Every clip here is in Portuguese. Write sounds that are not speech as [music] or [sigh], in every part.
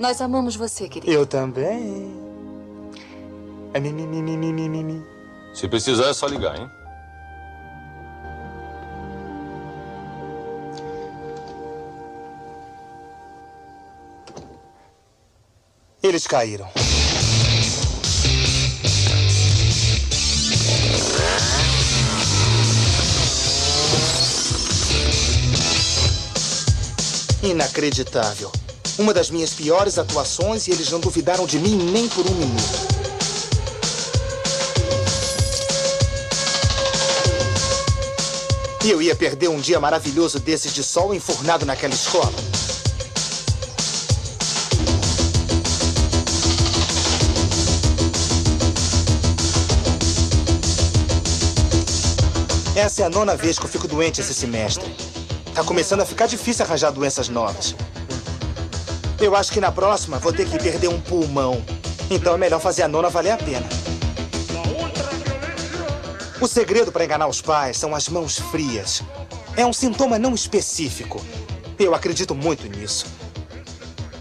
Nós amamos você, querido. Eu também. É mimimi, mimimi, mimimi. Se precisar, é só ligar, hein? Eles caíram. Inacreditável. Uma das minhas piores atuações e eles não duvidaram de mim nem por um minuto. E eu ia perder um dia maravilhoso desses de sol enfurnado naquela escola. Essa é a nona vez que eu fico doente esse semestre. Tá começando a ficar difícil arranjar doenças novas. Eu acho que na próxima vou ter que perder um pulmão. Então é melhor fazer a nona valer a pena. O segredo para enganar os pais são as mãos frias. É um sintoma não específico. Eu acredito muito nisso.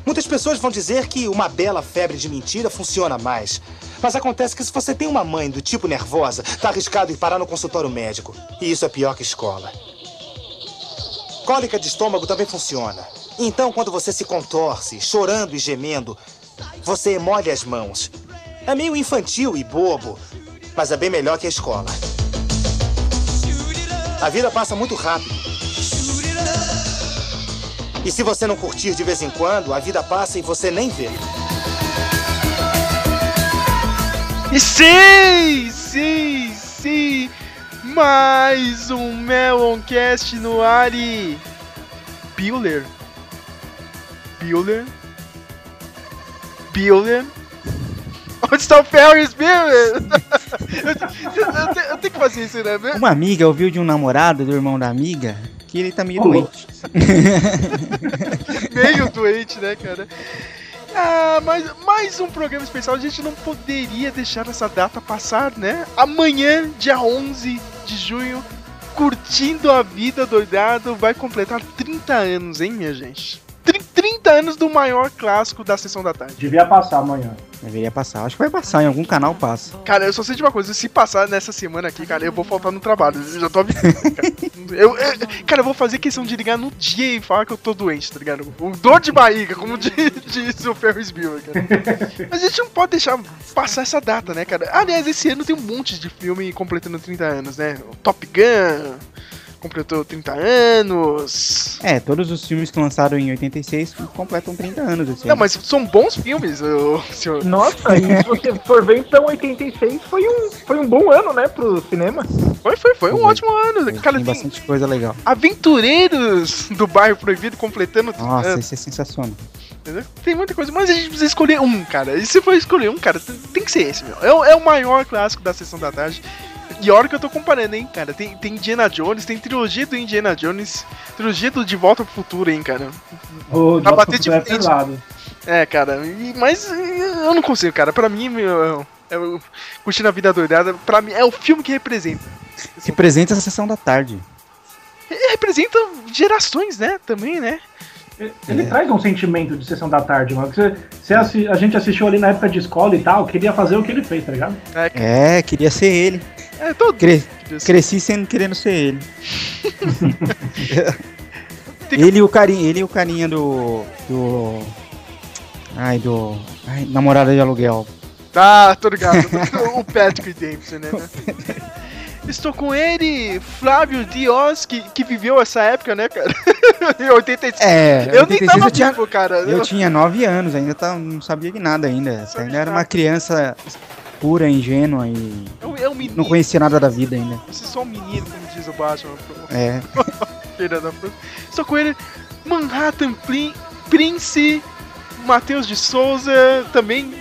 Muitas pessoas vão dizer que uma bela febre de mentira funciona mais. Mas acontece que se você tem uma mãe do tipo nervosa, tá arriscado ir parar no consultório médico. E isso é pior que escola. Cólica de estômago também funciona. Então, quando você se contorce, chorando e gemendo, você molha as mãos. É meio infantil e bobo, mas é bem melhor que a escola. A vida passa muito rápido. E se você não curtir de vez em quando, a vida passa e você nem vê. E sim, sim, sim, mais um Meloncast no ar e... Bueller? Bueller? Bueller? Onde está o Ferris Bueller? eu, eu, eu, tenho que fazer isso, né? Uma amiga ouviu de um namorado do irmão da amiga que ele tá meio oh. doente. [laughs] meio doente, né, cara? Ah, mas mais um programa especial. A gente não poderia deixar essa data passar, né? Amanhã, dia 11 de junho, curtindo a vida doidado, vai completar 30 anos, hein, minha gente? 30 anos do maior clássico da sessão da tarde. Devia passar amanhã. Deveria passar. Acho que vai passar, em algum canal passa. Cara, eu só sei de uma coisa, se passar nessa semana aqui, cara, eu vou faltar no trabalho. Eu já tô avisando, cara. [laughs] Eu, eu, cara, eu vou fazer questão de ligar no dia e falar que eu tô doente, tá ligado? O dor de barriga, como disse [laughs] o Ferris Bueller, cara. [laughs] Mas a gente não pode deixar passar essa data, né, cara? Aliás, esse ano tem um monte de filme completando 30 anos, né? O Top Gun completou 30 anos. É, todos os filmes que lançaram em 86 completam 30 anos. Assim. Não, mas são bons filmes, o senhor. Nossa, e se você for ver, então 86 foi um, foi um bom ano, né, pro cinema. Foi, foi, foi um ótimo ano. Cara, tem, tem bastante coisa legal. Aventureiros do Bairro Proibido completando 30 Nossa, anos. esse é sensacional. Tem muita coisa, mas a gente precisa escolher um, cara. E se for escolher um, cara, tem que ser esse, meu. É, é o maior clássico da sessão da tarde. E olha que eu tô comparando, hein, cara. Tem, tem Indiana Jones, tem trilogia do Indiana Jones, trilogia do De Volta pro Futuro, hein, cara. O pra bater de é frente. É, cara, mas eu não consigo, cara. Pra mim, meu, eu, curtindo a vida doidada, pra mim é o filme que representa. Representa a sessão da tarde. Representa gerações, né? Também, né? Ele é. traz um sentimento de sessão da tarde, mano. Você, você a gente assistiu ali na época de escola e tal, queria fazer o que ele fez, tá ligado? É, é queria ser ele. É, todo Cre Cresci sendo querendo ser ele. [laughs] ele e o carinha, ele o carinha do. do. Ai, do. Ai, namorada de aluguel. Ah, tô ligado. [laughs] o Patrick Dempsey, né? [laughs] Estou com ele, Flávio Dios, que, que viveu essa época, né, cara? em 85. É, eu 86 nem tava eu tinha, vivo, cara. Eu tinha 9 anos, ainda tá, não sabia de nada ainda. Ainda era uma criança pura, ingênua e é um, é não conhecia nada da vida ainda. Você é só um menino, como diz o Batman. É. [laughs] Estou com ele, Manhattan Prince, Matheus de Souza, também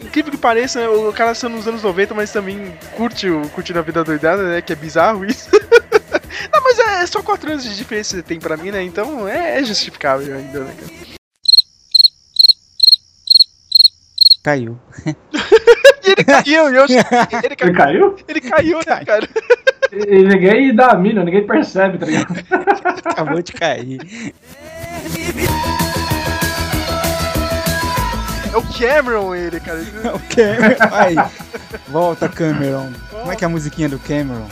incrível que pareça, né, o cara sendo nos anos 90, mas também curte o curte a vida doidada, né? Que é bizarro isso. [laughs] Não, mas é, é, só 4 anos de diferença que tem pra mim, né? Então é, é justificável ainda, né, cara? Caiu. [laughs] ele caiu, eu, [laughs] ele caiu. Ele caiu? Ele caiu, né, cara? E ninguém dá a mina, ninguém percebe, tá ligado? [laughs] Acabou de cair. Cameron ele, cara. o Cameron. Aí, volta Cameron. Como é que é a musiquinha do Cameron?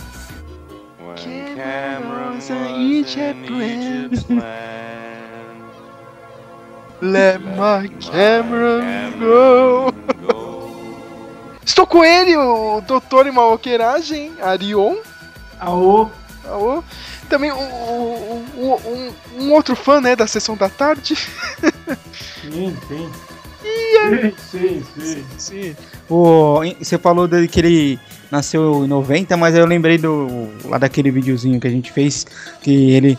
Cameron's a Egypt land. Let my Cameron go. Estou com ele, o doutor em maloqueiragem, Arion. Aô. Aô. Também um, um, um, um, outro fã, né, da sessão da tarde. Sim, sim. [laughs] Sim, sim, sim. sim. O, você falou dele que ele nasceu em 90, mas eu lembrei do lá daquele videozinho que a gente fez que ele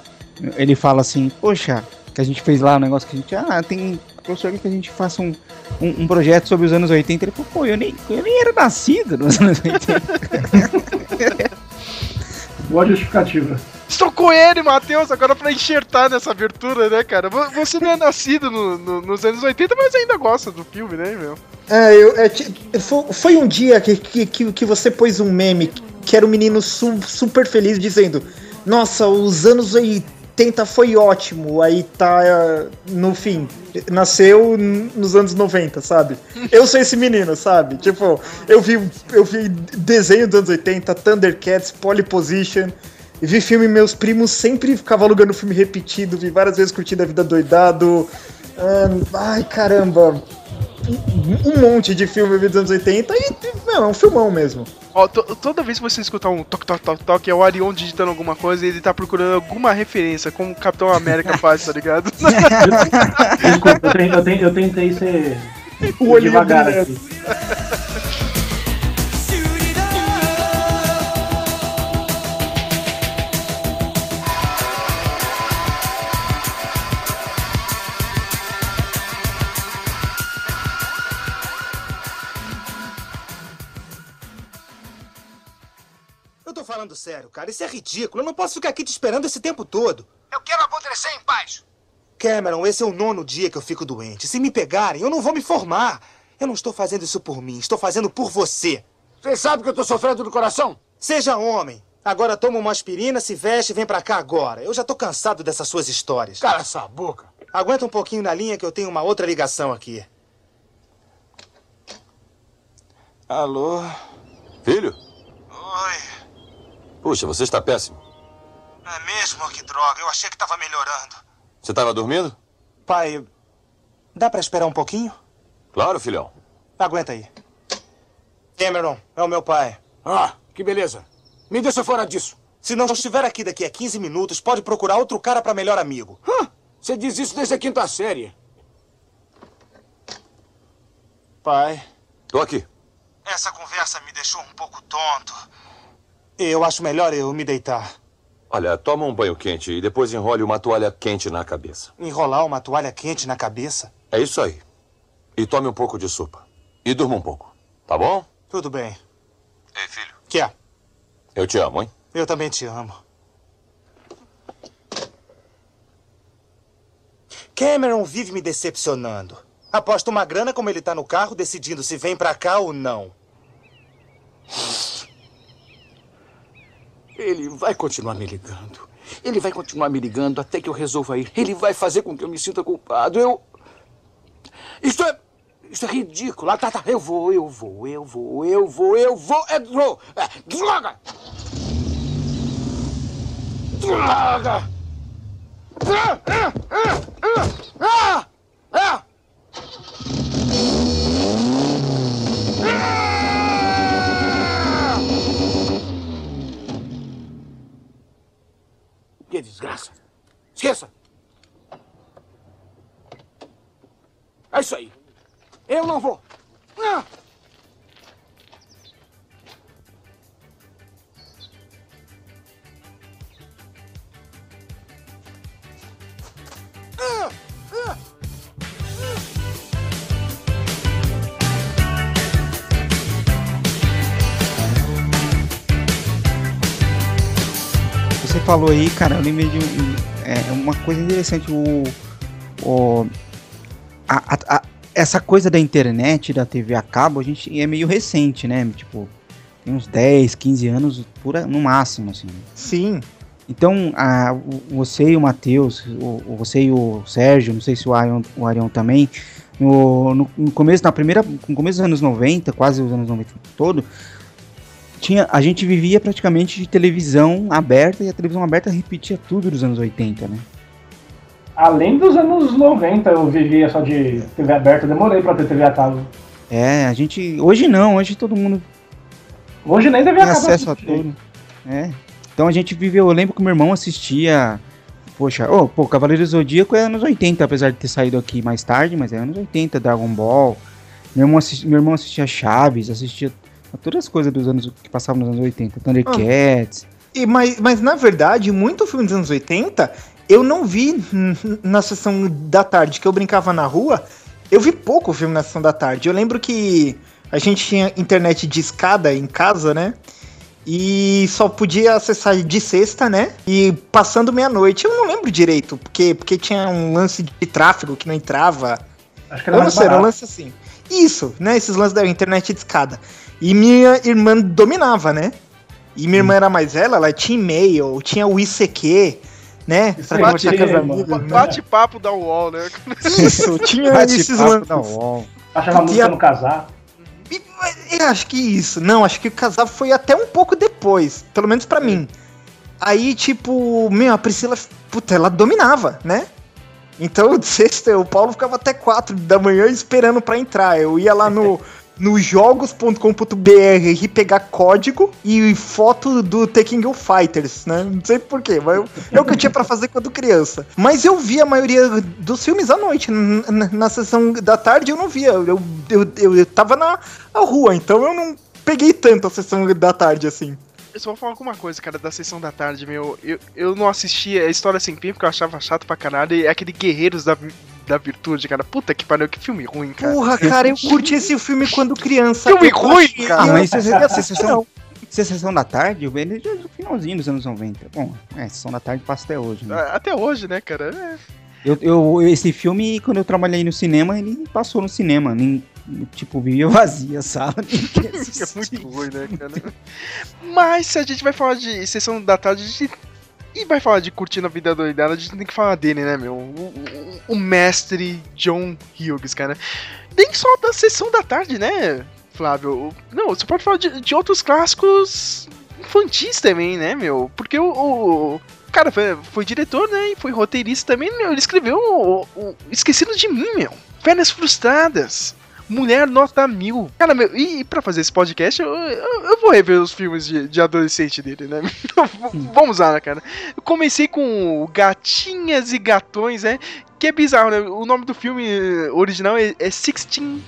ele fala assim, poxa, que a gente fez lá um negócio que a gente, ah, tem professor que a gente faça um, um, um, projeto sobre os anos 80. Ele falou, pô, eu nem, eu nem era nascido nos anos 80. [laughs] Boa justificativa. Estou com ele, Matheus, agora pra enxertar nessa abertura, né, cara? Você não é nascido no, no, nos anos 80, mas ainda gosta do filme, né, meu? É, eu, é, foi um dia que, que, que você pôs um meme que era um menino su, super feliz dizendo: Nossa, os anos 80 foi ótimo. Aí tá no fim. Nasceu nos anos 90, sabe? Eu sou esse menino, sabe? Tipo, eu vi, eu vi desenho dos anos 80, Thundercats, Poly Position. Vi filme, meus primos sempre ficavam alugando filme repetido, vi várias vezes curtindo a vida doidado. ai, caramba. Um monte de filme dos anos 80 e não, é um filmão mesmo. Ó, toda vez que você escutar um toque, toque, toque, toque, é o Arion digitando alguma coisa e ele tá procurando alguma referência, como o Capitão América [laughs] faz, tá ligado? Desculpa, eu tentei, eu tentei, eu tentei ser o devagar aqui. Falando sério, cara. Isso é ridículo. Eu não posso ficar aqui te esperando esse tempo todo. Eu quero apodrecer em paz. Cameron, esse é o nono dia que eu fico doente. Se me pegarem, eu não vou me formar. Eu não estou fazendo isso por mim, estou fazendo por você. Você sabe que eu estou sofrendo do coração? Seja homem. Agora toma uma aspirina, se veste e vem pra cá agora. Eu já tô cansado dessas suas histórias. Cala essa boca. Aguenta um pouquinho na linha que eu tenho uma outra ligação aqui. Alô? Filho? Oi. Puxa, você está péssimo. É mesmo? Que droga. Eu achei que estava melhorando. Você estava dormindo? Pai, dá para esperar um pouquinho? Claro, filhão. Aguenta aí. Cameron, é o meu pai. Ah, que beleza. Me deixa fora disso. Se não estiver aqui daqui a 15 minutos, pode procurar outro cara para melhor amigo. Você diz isso desde a quinta série. Pai. Tô aqui. Essa conversa me deixou um pouco tonto. Eu acho melhor eu me deitar. Olha, toma um banho quente e depois enrole uma toalha quente na cabeça. Enrolar uma toalha quente na cabeça? É isso aí. E tome um pouco de sopa. E durma um pouco. Tá bom? Tudo bem. Ei, filho. Que é? Eu te amo, hein? Eu também te amo. Cameron vive me decepcionando. Aposto uma grana como ele tá no carro decidindo se vem pra cá ou não. Ele vai continuar me ligando. Ele vai continuar me ligando até que eu resolva ir. Ele vai fazer com que eu me sinta culpado. Eu. Isto é. Isso é ridículo. Ah, tá, tá. Eu vou, eu vou, eu vou, eu vou, eu vou. É, vou. É, droga! Droga! Ah! Ah! Ah! Ah! Ah! Falou aí, cara, eu lembrei de um, é, uma coisa interessante. O, o, a, a, a, essa coisa da internet, da TV a cabo, a gente é meio recente, né? Tipo, tem uns 10, 15 anos pura, no máximo, assim. Sim. Então, a, você e o Matheus, você e o Sérgio, não sei se o Arion, o Arion também, no, no, no começo, na primeira, no começo dos anos 90, quase os anos 90 todo, tinha, a gente vivia praticamente de televisão aberta e a televisão aberta repetia tudo dos anos 80, né? Além dos anos 90, eu vivia só de TV aberta, demorei pra ter TV a cabo. É, a gente. Hoje não, hoje todo mundo Hoje nem TV a tem cabo. acesso a tudo. É. Então a gente viveu, eu lembro que meu irmão assistia. Poxa, oh, pô, Cavaleiro do Zodíaco é anos 80, apesar de ter saído aqui mais tarde, mas é anos 80, Dragon Ball. Meu irmão, assisti- meu irmão assistia Chaves, assistia a todas as coisas dos anos que passavam nos anos 80, Thundercats. E, mas, mas na verdade, muito filme dos anos 80, eu não vi na sessão da tarde que eu brincava na rua. Eu vi pouco filme na sessão da tarde. Eu lembro que a gente tinha internet de escada em casa, né? E só podia acessar de sexta, né? E passando meia-noite. Eu não lembro direito, porque, porque tinha um lance de tráfego que não entrava. Acho que era Eu não sei, era um lance assim. Isso, né? Esses lances da internet de escada. E minha irmã dominava, né? E minha irmã era mais velha, ela tinha e-mail, tinha o ICQ, né? Amigas. né? Bate-papo da UOL, né? Isso, tinha esses Bate-papo lances. da UOL. Achava música no casar. E, eu acho que isso. Não, acho que o casal foi até um pouco depois. Pelo menos pra mim. Aí, tipo, meu, a Priscila, puta, ela dominava, né? Então, [laughs] sexta, o Paulo ficava até quatro da manhã esperando pra entrar. Eu ia lá no, [laughs] no jogos.com.br e pegar código e foto do Tekken Go Fighters, né? Não sei porquê, mas é o que eu tinha pra fazer quando criança. Mas eu via a maioria dos filmes à noite. Na sessão da tarde eu não via. Eu, eu, eu, eu tava na, rua, então eu não peguei tanto a sessão da tarde assim. Eu só vou falar alguma coisa, cara, da sessão da tarde, meu. Eu, eu não assisti a História Sem Fim porque eu achava chato pra caralho. E é aquele Guerreiros da, da Virtude, cara. Puta que pariu, que filme ruim, cara. Porra, cara, eu curti esse filme quando criança. Filme ruim, achei- cara. Ah, mas se eu- você sessão, da tarde, eu vejo ele no finalzinho dos anos 90. Bom, é, sessão da tarde passa até hoje, né? Ah, Até hoje, né, cara? É. Eu, eu, esse filme, quando eu trabalhei no cinema, ele passou no cinema. Nem, tipo, vivia vazia a sala. [laughs] É muito ruim, né, cara? Mas se a gente vai falar de sessão da tarde, a gente. E vai falar de curtindo a vida doidada, a gente tem que falar dele, né, meu? O, o- o mestre John Hughes, cara. Nem só da sessão da tarde, né, Flávio? Não, você pode falar de, de outros clássicos infantis também, né, meu? Porque o. o cara foi, foi diretor, né? E foi roteirista também, meu. Ele escreveu o, o Esquecido de Mim, meu. Férias Frustradas. Mulher Nota Mil. Cara, meu, e pra fazer esse podcast, eu, eu, eu vou rever os filmes de, de adolescente dele, né? [laughs] Vamos lá, né, cara? Eu comecei com Gatinhas e Gatões, né? Que é bizarro, né? O nome do filme eh, original é, é Sixteen.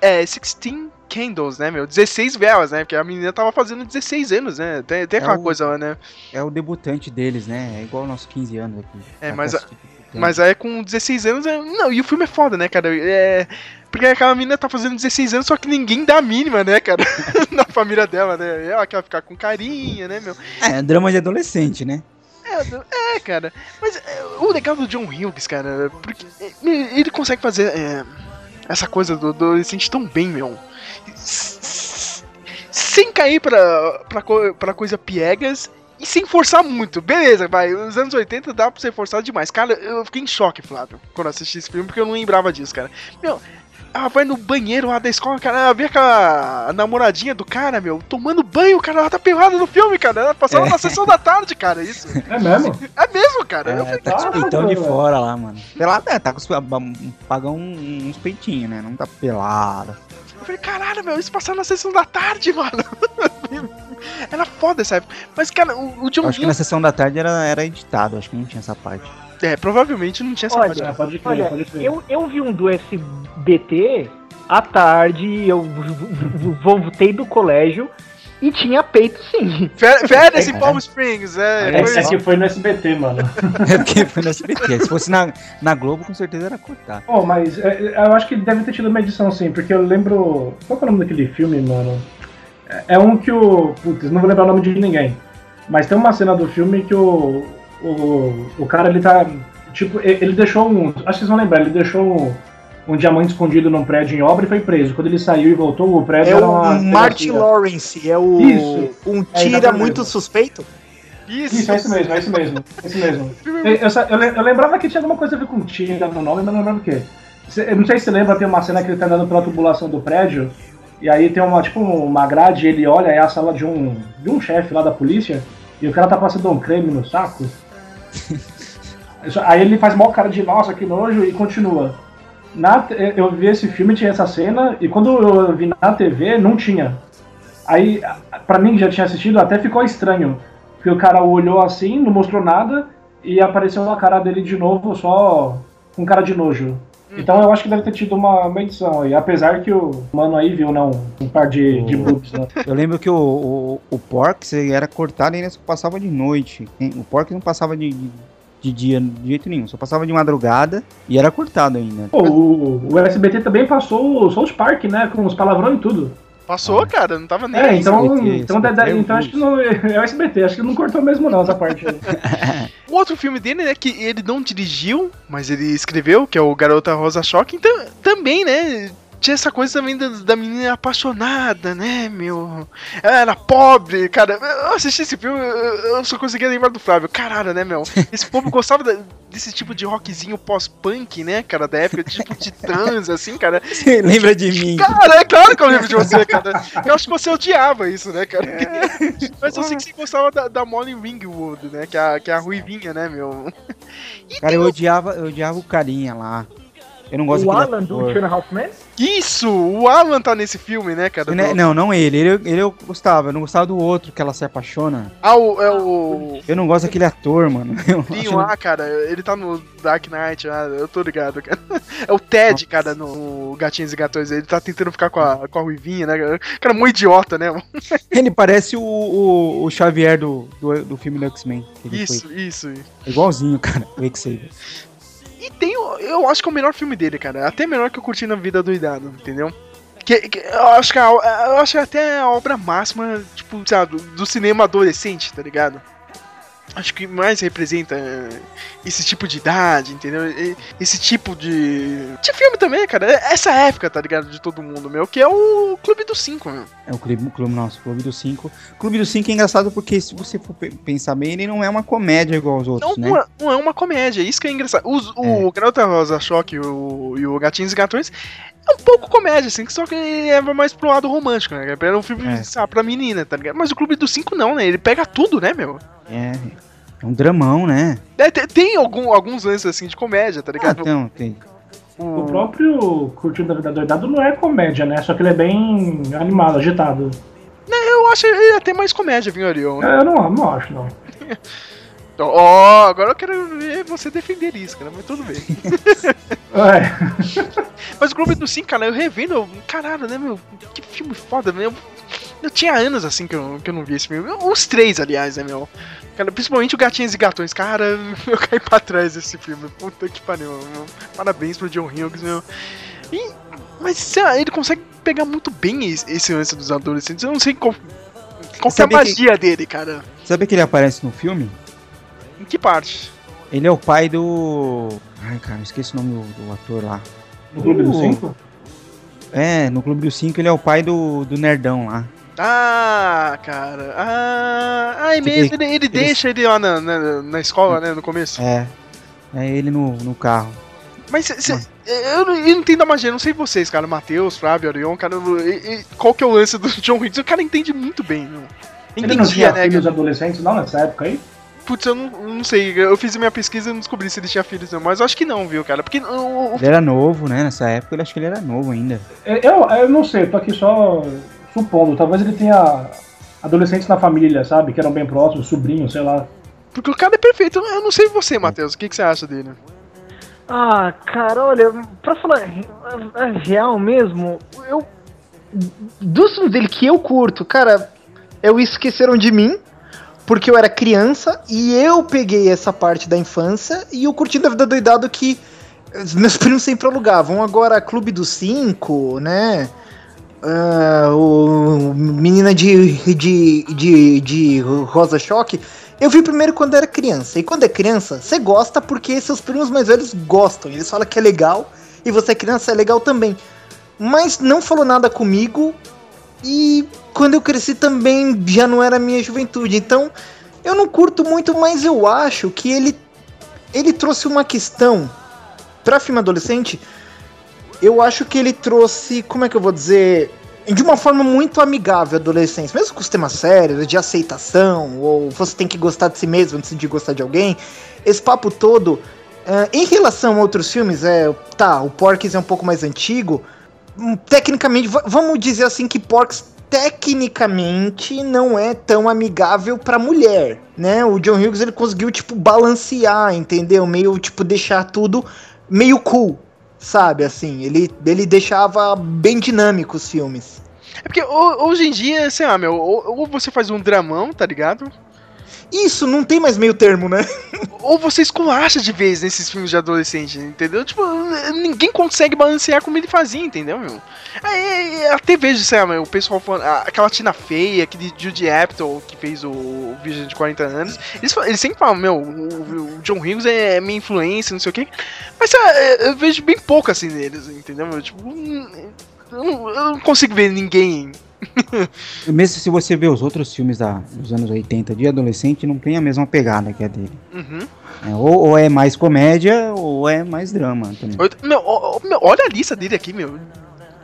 É, Sixteen Candles, né, meu? 16 velas, né? Porque a menina tava fazendo 16 anos, né? Tem, tem É aquela o- coisa lá, né? É o debutante deles, né? É igual nossos 15 anos aqui. É, Tá mas a- debutante. Mas aí com 16 anos. Não, e o filme é foda, né, cara? É. Porque aquela menina tá fazendo 16 anos, só que ninguém dá a mínima, né, cara? [laughs] Na família dela, né? Ela quer ficar com carinha, né, meu? É, drama de adolescente, né? É, é, cara. Mas é, o legal do John Hughes, cara, porque é, ele consegue fazer é, essa coisa do adolescente tão bem, meu. Sem cair pra, pra, pra coisa piegas e sem forçar muito. Beleza, vai. Os anos 80 dá pra você forçar demais. Cara, eu fiquei em choque, Flávio, quando assisti esse filme, porque eu não lembrava disso, cara. Meu. Ela vai no banheiro lá da escola, cara. Ela vê aquela namoradinha do cara, meu, tomando banho, cara. Ela tá pelada no filme, cara. Ela passava É. na sessão da tarde, cara. Isso. É mesmo? É mesmo, cara. Eu É, tá com os "Ah, peitão de mano." fora lá, mano. Pelada, é, tá com os. Paga um, uns peitinhos, né? Não tá pelada. Eu falei, caralho, meu, isso passava na sessão da tarde, mano. [laughs] Era foda essa época. Mas, cara, o, o John acho que na sessão da tarde era, era editado, acho que não tinha essa parte. É, provavelmente não tinha essa Olha, parte. É, pode crer, Olha, pode crer. eu, eu vi um do SBT à tarde, eu voltei do colégio e tinha peito sim. Fé- Férias [laughs] em Palm Springs, é. É, foi- é que foi no SBT, mano. [laughs] É porque foi no SBT. Se fosse na, na Globo, com certeza era cortar. Pô, mas é, eu acho que deve ter tido uma edição sim, porque eu lembro. Qual que é o nome daquele filme, mano? É, é um que o. Putz, não vou lembrar o nome de ninguém. Mas tem uma cena do filme que o. O, o cara ele tá. Tipo, ele deixou um. Acho que vocês vão lembrar, ele deixou um, um diamante escondido num prédio em obra e foi preso. Quando ele saiu e voltou, o prédio É era o. Martin. Lawrence, é o Isso. um É, tira exatamente. muito suspeito. Isso. Isso, é isso mesmo, é isso mesmo. É isso mesmo. [laughs] Eu, eu eu le- eu lembrava que tinha alguma coisa a ver com tira no nome, mas não lembrava o quê. Eu não sei se você lembra, tem uma cena que ele tá andando pela tubulação do prédio, e aí tem uma, tipo, uma grade, ele olha, é a sala de um, de um chefe lá da polícia, e o cara tá passando um creme no saco. [laughs] Aí ele faz mó cara de nossa, que nojo, e continua. Na, eu vi esse filme, tinha essa cena, e quando eu vi na TV, não tinha. Aí, pra mim que já tinha assistido, até ficou estranho. Porque o cara olhou assim, não mostrou nada, e apareceu a cara dele de novo, só com cara de nojo. Então eu acho que deve ter tido uma, uma edição aí, apesar que o mano aí viu, não, um par de, de boobs, né? Eu lembro que o, o, o Porks ele era cortado e ainda só passava de noite. O Porks não passava de, de, de dia de jeito nenhum, só passava de madrugada e era cortado ainda. Pô, o, o SBT também passou o South Park, né, com os palavrões e tudo. Passou, cara, não tava nem É, aí. então, SBT, então, SBT é então acho que não, é o SBT, acho que não cortou mesmo não essa parte aí. [laughs] O outro filme dele, né, que ele não dirigiu, mas ele escreveu, que é o Garota Rosa Choque, então também, né, tinha essa coisa também da, da menina apaixonada, né, meu. Ela era pobre, cara. Eu assisti esse filme, eu, só conseguia lembrar do Flávio. Caralho, né, meu? [laughs] Esse povo gostava desse tipo de rockzinho pós-punk, né, cara, da época, tipo Titãs, assim, cara. Você [laughs] lembra de mim? Cara, é claro que eu lembro de você, [laughs] cara. Eu acho que você odiava isso, né, cara? Mas eu sei que você gostava da, da Molly Ringwood, né? Que é a, que é a Ruivinha, né, meu? E Cara, eu odiava, eu odiava o carinha lá. Eu não gosto O Alan do. Two and a Half Men? Isso! O Alan tá nesse filme, né, cara? Né, do- Não, não ele. ele. Ele eu gostava. Eu não gostava do outro que ela se apaixona. Ah, o, é o. Eu não gosto daquele ator, mano. [laughs] Acho- lá, cara, ele tá no Dark Knight, ah, eu tô ligado, cara. [laughs] É o Ted, cara, no Gatinhos e Gatões, ele tá tentando ficar com a, com a Ruivinha, né? Cara, muito idiota, né? mano? [laughs] Ele parece o, o, o Xavier do, do, do filme do X-Men. Isso, foi isso. igualzinho, cara, o Xavier. E tem, eu acho que é o melhor filme dele, cara. Até melhor que eu curti na vida doidado, entendeu? Que, que- eu acho que a- eu acho que até a obra máxima, tipo, sabe, do, do cinema adolescente, tá ligado? Acho que mais representa eh, esse tipo de idade, entendeu? Esse tipo de. de filme também, cara. Essa época, tá ligado? De todo mundo, meu. Que é o Clube dos Cinco, meu. É o clube, o clube nosso, Clube dos Cinco. Clube dos Cinco é engraçado porque, se você for pe- pensar bem, ele não é uma comédia igual aos outros, Não, né? não, é, não é uma comédia, isso que é engraçado. Os- O Garota Rosa Choque e o, e o Gatinhos e Gatões é um pouco comédia, assim, que só que ele leva mais pro lado romântico, né? Era um filme, É. sabe, pra menina, tá ligado? Mas o Clube dos Cinco não, né? Ele pega tudo, né, meu? É, é um dramão, né? É, tem tem algum, alguns lances, assim, de comédia, tá Ah, ligado? então, tem. O próprio Curtindo a Vida Doidado não é comédia, né? Só que ele é bem animado, agitado. Eu acho ele até mais comédia, viu, Ariel? Eu não, não acho, não. [laughs] Ó, agora eu quero ver você defender isso, cara, mas tudo bem. [laughs] É. [laughs] Mas o Clube Cinco, cara, eu revendo, eu- caralho, né, meu? Que filme foda, meu. Eu tinha anos assim que eu, que eu não vi esse filme. Os três, aliás, né, meu? Cara, principalmente o Gatinhos e Gatões. Cara, [laughs] eu caí pra trás desse filme. Puta que pariu. Meu. Parabéns pro John Hughes, meu. E, mas sei lá, ele consegue pegar muito bem esse, lance dos adolescentes. Eu não sei qual, qual que é a Sabia que- magia dele, cara. Sabe que ele aparece no filme? Em que parte? Ele é o pai do. Ai, cara, esqueci o nome do, do ator lá. No Clube dos Uh, Cinco? É, no Clube dos Cinco ele é o pai do, do Nerdão lá. Ah, cara. Ah, ah é mesmo. Ele, ele ele- deixa ele lá na, na, na escola, né, no começo. É. É ele no, no carro. Mas cê- cê- eu, não, eu não entendo a magia, não sei vocês, cara. Matheus, Flávio, Orion, cara. eu- e- e qual que é o lance do [laughs] John Higgs? O cara entende muito bem, meu. Ele não Entendia, tinha né? filhos que- adolescentes, não, nessa época aí? Putz, eu não, não sei. Eu fiz a minha pesquisa e não descobri se ele tinha filhos, não. Mas eu acho que não, viu, cara? Porque o, o- Ele era novo, né? Nessa época ele acho que ele era novo ainda. Eu, eu não sei, eu tô aqui só supondo. Talvez ele tenha adolescentes na família, sabe? Que eram bem próximos, sobrinhos, sei lá. porque o cara é perfeito. Eu não sei você, Matheus. O que, que você acha dele? Ah, cara, olha, pra falar a real mesmo, eu. Dos filmes dele que eu curto, cara, é o Esqueceram de Mim, porque eu era criança e eu peguei essa parte da infância e o Curtindo a Vida Doidado que meus [laughs] primos sempre alugavam. Agora, Clube dos Cinco, né? Ah, o Menina de, de, de, de Rosa Choque. Eu vi primeiro quando era criança. E quando é criança, você gosta porque seus primos mais velhos gostam. Eles falam que é legal. E você é criança, é legal também. Mas não falou nada comigo. E quando eu cresci também já não era minha juventude. Então eu não curto muito, mas eu acho que ele, ele trouxe uma questão pra filme adolescente. Eu acho que ele trouxe, como é que eu vou dizer, de uma forma muito amigável a adolescência, mesmo com os temas sérios, de aceitação, ou você tem que gostar de si mesmo antes de gostar de alguém, esse papo todo, uh, em relação a outros filmes, é, tá, o Porks é um pouco mais antigo, tecnicamente, vamos dizer assim que Porks tecnicamente não é tão amigável para mulher, né? O John Hughes ele conseguiu tipo balancear, entendeu? Meio tipo deixar tudo meio cool, sabe? Assim, ele ele deixava bem dinâmico os filmes. É porque hoje em dia, sei lá, meu, ou, ou você faz um dramão, tá ligado? Isso, não tem mais meio termo, né? [laughs] Ou você esculacha de vez nesses filmes de adolescente, entendeu? Tipo, ninguém consegue balancear como ele fazia, entendeu, meu? Aí, até vejo, sei lá, o pessoal falando, aquela Tina Feia, aquele Judy Apatow que fez o Virgem de 40 anos, eles, eles sempre falam, meu, o, o John Hughes é minha influência, não sei o quê. Mas eu vejo bem pouco assim neles, entendeu? Tipo, eu não, eu não consigo ver ninguém [laughs] Mesmo se você vê os outros filmes da, dos anos 80 de adolescente, não tem a mesma pegada que a dele. Uhum. É, ou, ou, é mais comédia, ou é mais drama também. Meu, olha a lista dele aqui, meu.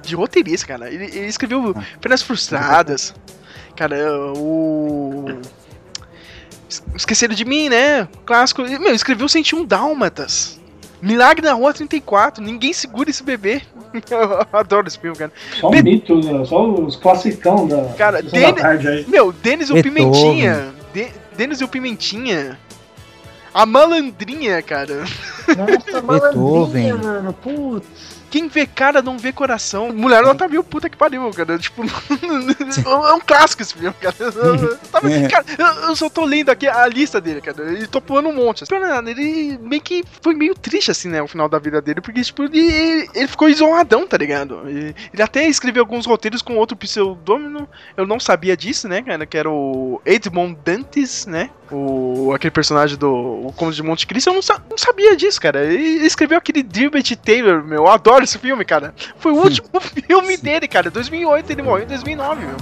De roteirista, cara. Ele, ele escreveu ah. Penas Frustradas. Cara, o. Esqueceram de mim, né? Clássico. Meu, escreveu 101 Dálmatas. Milagre na Rua 34. Ninguém segura esse bebê. [laughs] Eu adoro esse filme, cara. Só um mito, né? só os classicão da, cara, Den da tarde aí. Meu, Denis o Pimentinha. De Denis e o Pimentinha. A malandrinha, cara. Nossa, malandrinha, mano. Putz. Quem vê cara não vê coração. Mulher não tá viu, puta que pariu, cara. [laughs] Tipo, é um clássico esse filme, cara. Eu, tava, é. cara, eu, só tô lendo aqui a lista dele, cara. E tô pulando um monte. Assim. Ele meio que foi meio triste, assim, né? O final da vida dele, porque, tipo, ele, ele ficou isoladão, tá ligado? Ele, ele até escreveu alguns roteiros com outro pseudônimo. Eu não sabia disso, né, cara? Que era o Edmond Dantes, né? O, aquele personagem do Conde de Monte Cristo. Eu não, não sabia disso, cara. Ele escreveu aquele Dilbert Taylor, meu. Eu adoro adoro esse filme, cara. Foi o último [laughs] filme dele, cara. 2008, ele morreu em 2009, meu.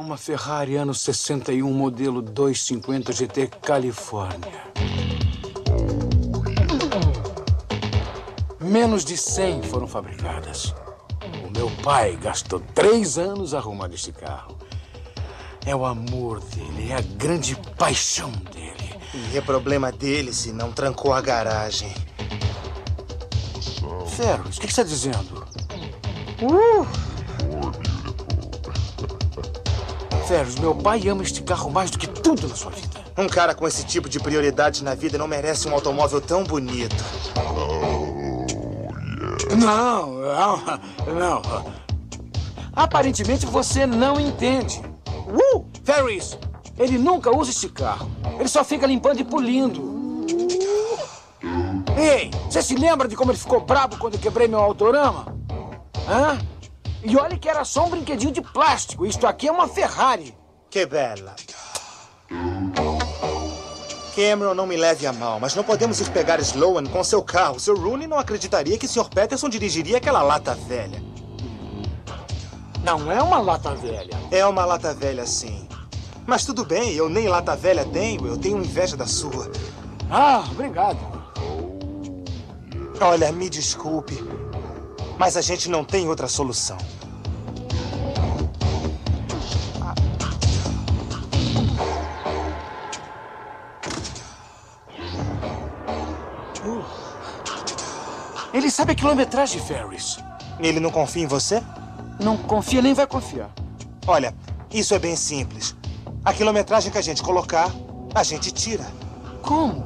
Uma Ferrari ano 61, modelo 250 GT Califórnia. Menos de 100 foram fabricadas. O meu pai gastou três anos arrumando este carro. É o amor dele, é a grande paixão dele. E é problema dele se não trancou a garagem. Ferros, o que você está dizendo? Uh! Ferros, meu pai ama este carro mais do que tudo na sua vida. Um cara com esse tipo de prioridade na vida não merece um automóvel tão bonito. Não, não, não. Aparentemente você não entende. Uh! Ferris, ele nunca usa este carro. Ele só fica limpando e polindo. Ei, você se lembra de como ele ficou bravo quando eu quebrei meu autorama? Hã? E olha que era só um brinquedinho de plástico. Isto aqui é uma Ferrari. Que bela. Cameron, não me leve a mal, mas não podemos ir pegar Sloan com seu carro. Seu Rooney não acreditaria que Sr. Peterson dirigiria aquela lata velha. Não é uma lata velha. É uma lata velha, sim. Mas tudo bem, eu nem lata velha tenho, eu tenho inveja da sua. Ah, obrigado. Olha, me desculpe. Mas a gente não tem outra solução. Ele sabe a quilometragem, Ferris. Ele não confia em você? Não confia nem vai confiar. Olha, isso é bem simples. A quilometragem que a gente colocar, a gente tira. Como?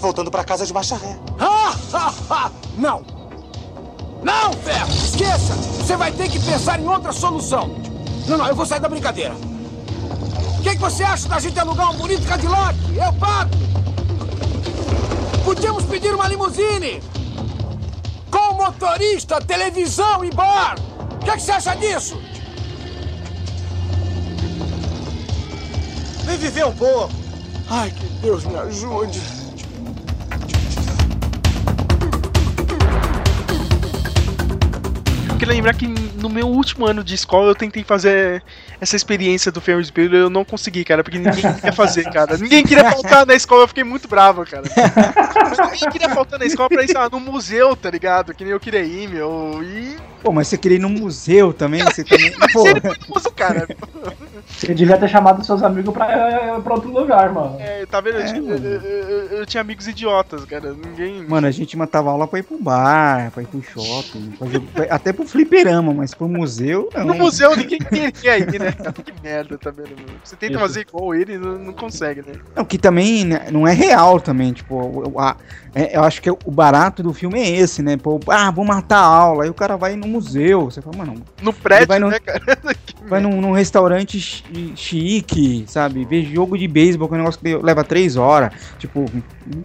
Voltando para casa de marcha ré. Ah, ah, ah, não! Não, Ferro! Esqueça! Você vai ter que pensar em outra solução. Não, não, eu vou sair da brincadeira. O que, que você acha da gente alugar um bonito Cadillac? Eu pago! Podíamos pedir uma limusine! Com motorista, televisão e bar! O que, é que você acha disso? Vem viver um pouco. Ai, que Deus me ajude. Queria lembrar que no meu último ano de escola eu tentei fazer essa experiência do Ferris Bueller eu não consegui, cara, porque ninguém queria fazer, cara. Ninguém queria faltar na escola, eu fiquei muito bravo, cara. ninguém queria faltar na escola pra ir, sei lá, museu, tá ligado? Que nem eu queria ir, meu. E. Pô, mas você queria ir num museu também? Você [laughs] também. Pô, ele foi no museu, cara. Você devia ter chamado seus amigos pra, pra outro lugar, mano. É, tá vendo? Eu, É, tinha, mano. eu- eu- eu tinha amigos idiotas, cara. Ninguém. Mano, a gente matava aula pra ir pro bar, pra ir pro shopping, pra até pro fliperama, mas pro museu, não. No museu ninguém queria ir, né? Que merda, tá vendo? meu? Você tenta Isso. fazer igual ele e não, não consegue, né? Não, que também né, não é real também, tipo, o- a- é, eu acho que o barato do filme é esse, né? Pô, ah, vou matar a aula, aí o cara vai no museu, você fala, mano, No prédio, vai no- né, cara? [laughs] Vai num, num restaurante chi- chique, sabe? Ver jogo de beisebol, que é um negócio que leva três horas, tipo,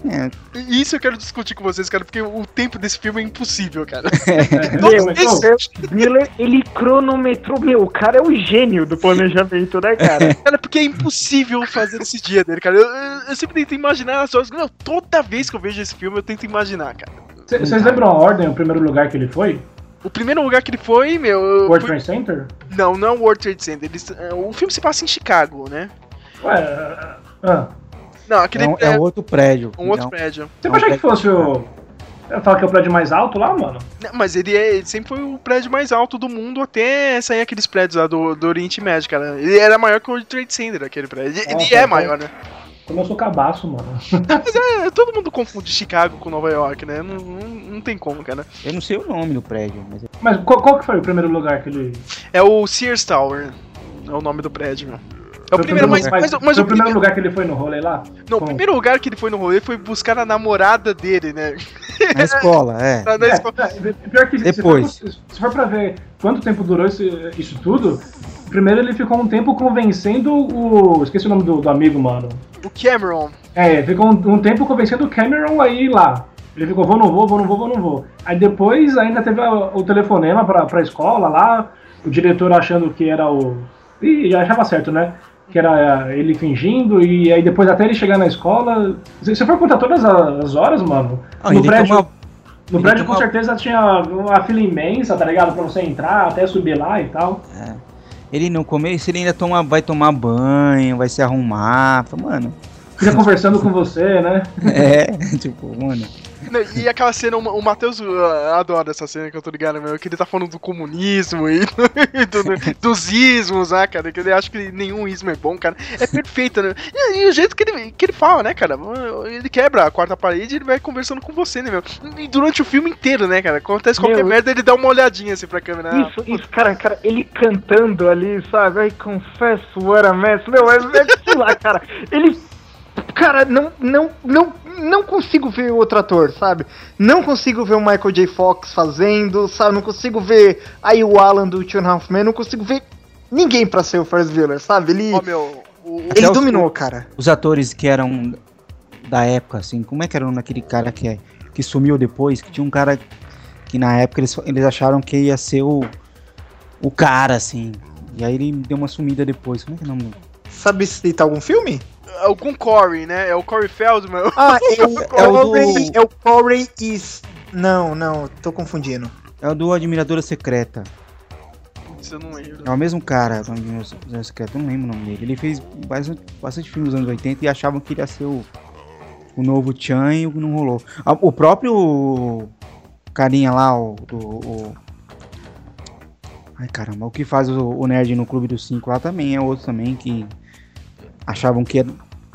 é, Isso eu quero discutir com vocês, cara, porque o tempo desse filme é impossível, cara. [laughs] Meu, Todos então, Miller, ele cronometrou, meu, o cara é o gênio do planejamento, né, cara? [laughs] Cara, porque é impossível fazer esse dia dele, cara. Eu, eu- eu sempre tento imaginar as coisas. Não, toda vez que eu vejo esse filme, eu tento imaginar, cara. cê- Vocês lembram a ordem, o primeiro lugar que ele foi? O primeiro lugar que ele foi, meu. eu World fui- Trade Center? Não, não é o World Trade Center. Eles, é, o filme se passa em Chicago, né? Ué, ah. Não, aquele é, um, é, é outro prédio. um outro Então, prédio. Você achou que fosse o. Eu falo que é o prédio mais alto lá, mano? Não, mas ele, é, ele sempre foi o prédio mais alto do mundo até sair aqueles prédios lá do, do Oriente Médio, cara. Ele era maior que o World Trade Center, aquele prédio. Ele, Ah, ele tá, é tá. maior, né? Como eu sou cabaço, mano. [laughs] Mas é, todo mundo confunde Chicago com Nova York, né? Não, não, não tem como, cara. Eu não sei o nome do prédio, mas Mas qual, qual que foi o primeiro lugar que ele. É o Sears Tower. É o nome do prédio, meu. É o primeiro, mas, lugar- mas, foi mas o o primeiro lugar que ele foi no rolê lá? Não, o Com- primeiro lugar que ele foi no rolê foi buscar a namorada dele, né? [laughs] na escola, é. [laughs] Na, na É, escola. é, pior que Depois. Se, for, se for pra ver quanto tempo durou esse- isso tudo, primeiro ele ficou um tempo convencendo o. Esqueci o nome do, do amigo, mano. O Cameron. É, ficou um, um tempo convencendo o Cameron a ir lá. Ele ficou, vou, não vou, vou, não vou, vou, não vou. Aí depois ainda teve a- o telefonema pra, pra escola lá, o diretor achando que era o. Ih, já achava certo, né? Que era ele fingindo, e aí depois até ele chegar na escola. Você for contar todas as horas, mano, Ah, no prédio. toma- No prédio com toma- certeza tinha uma fila imensa, tá ligado? Pra você entrar, até subir lá e tal. Ele no começo ele ainda toma, vai tomar banho, vai se arrumar. Mano, Fica conversando com você, né? [laughs] é, tipo, mano. Não, E aquela cena, o o Matheus uh, adora essa cena que eu tô ligado, meu, que ele tá falando do comunismo e do- do- dos ismos, né, cara? Que ele acha que nenhum ismo é bom, cara. É perfeito, né? E, e o jeito que ele, que ele fala, né, cara? Ele quebra a quarta parede e ele vai conversando com você, né, meu? E durante o filme inteiro, né, cara? Acontece qualquer Meu, merda, ele dá uma olhadinha assim pra câmera. Ah, Isso, isso, cara, cara, ele cantando ali, sabe? I confess what a mess. Meu, é, é sei lá, cara. Ele. Cara, não, não, não, não consigo ver outro ator, sabe? Não consigo ver o Michael J. Fox fazendo, sabe? Não consigo ver aí o Alan do Two and Half Men, não consigo ver ninguém pra ser o Ferris Bueller, sabe? Ele, Ó, meu. O, o- ele os- dominou, cara. Os atores que eram da época, assim, como é que era o nome daquele cara que, é, que sumiu depois? Que tinha um cara que na época eles, eles acharam que ia ser o, o cara, assim. E aí ele deu uma sumida depois. Como é que é o nome? Sabe citar algum filme? Algum Corey, né? É o Corey Feldman. Ah, [laughs] é o É o do- Corey. É o Corey is. Não, não, tô confundindo. É o do Admiradora Secreta. Isso eu não lembro. É o mesmo cara do Admiradora Secreta, eu não lembro o nome dele. Ele fez bastante, bastante filmes nos anos 80 e achavam que ele ia ser o, o novo Chan e não rolou. Ah, O próprio carinha lá, o, do, o- Ai caramba, o que faz o, o Nerd no Clube dos Cinco lá também é outro também que achavam que ia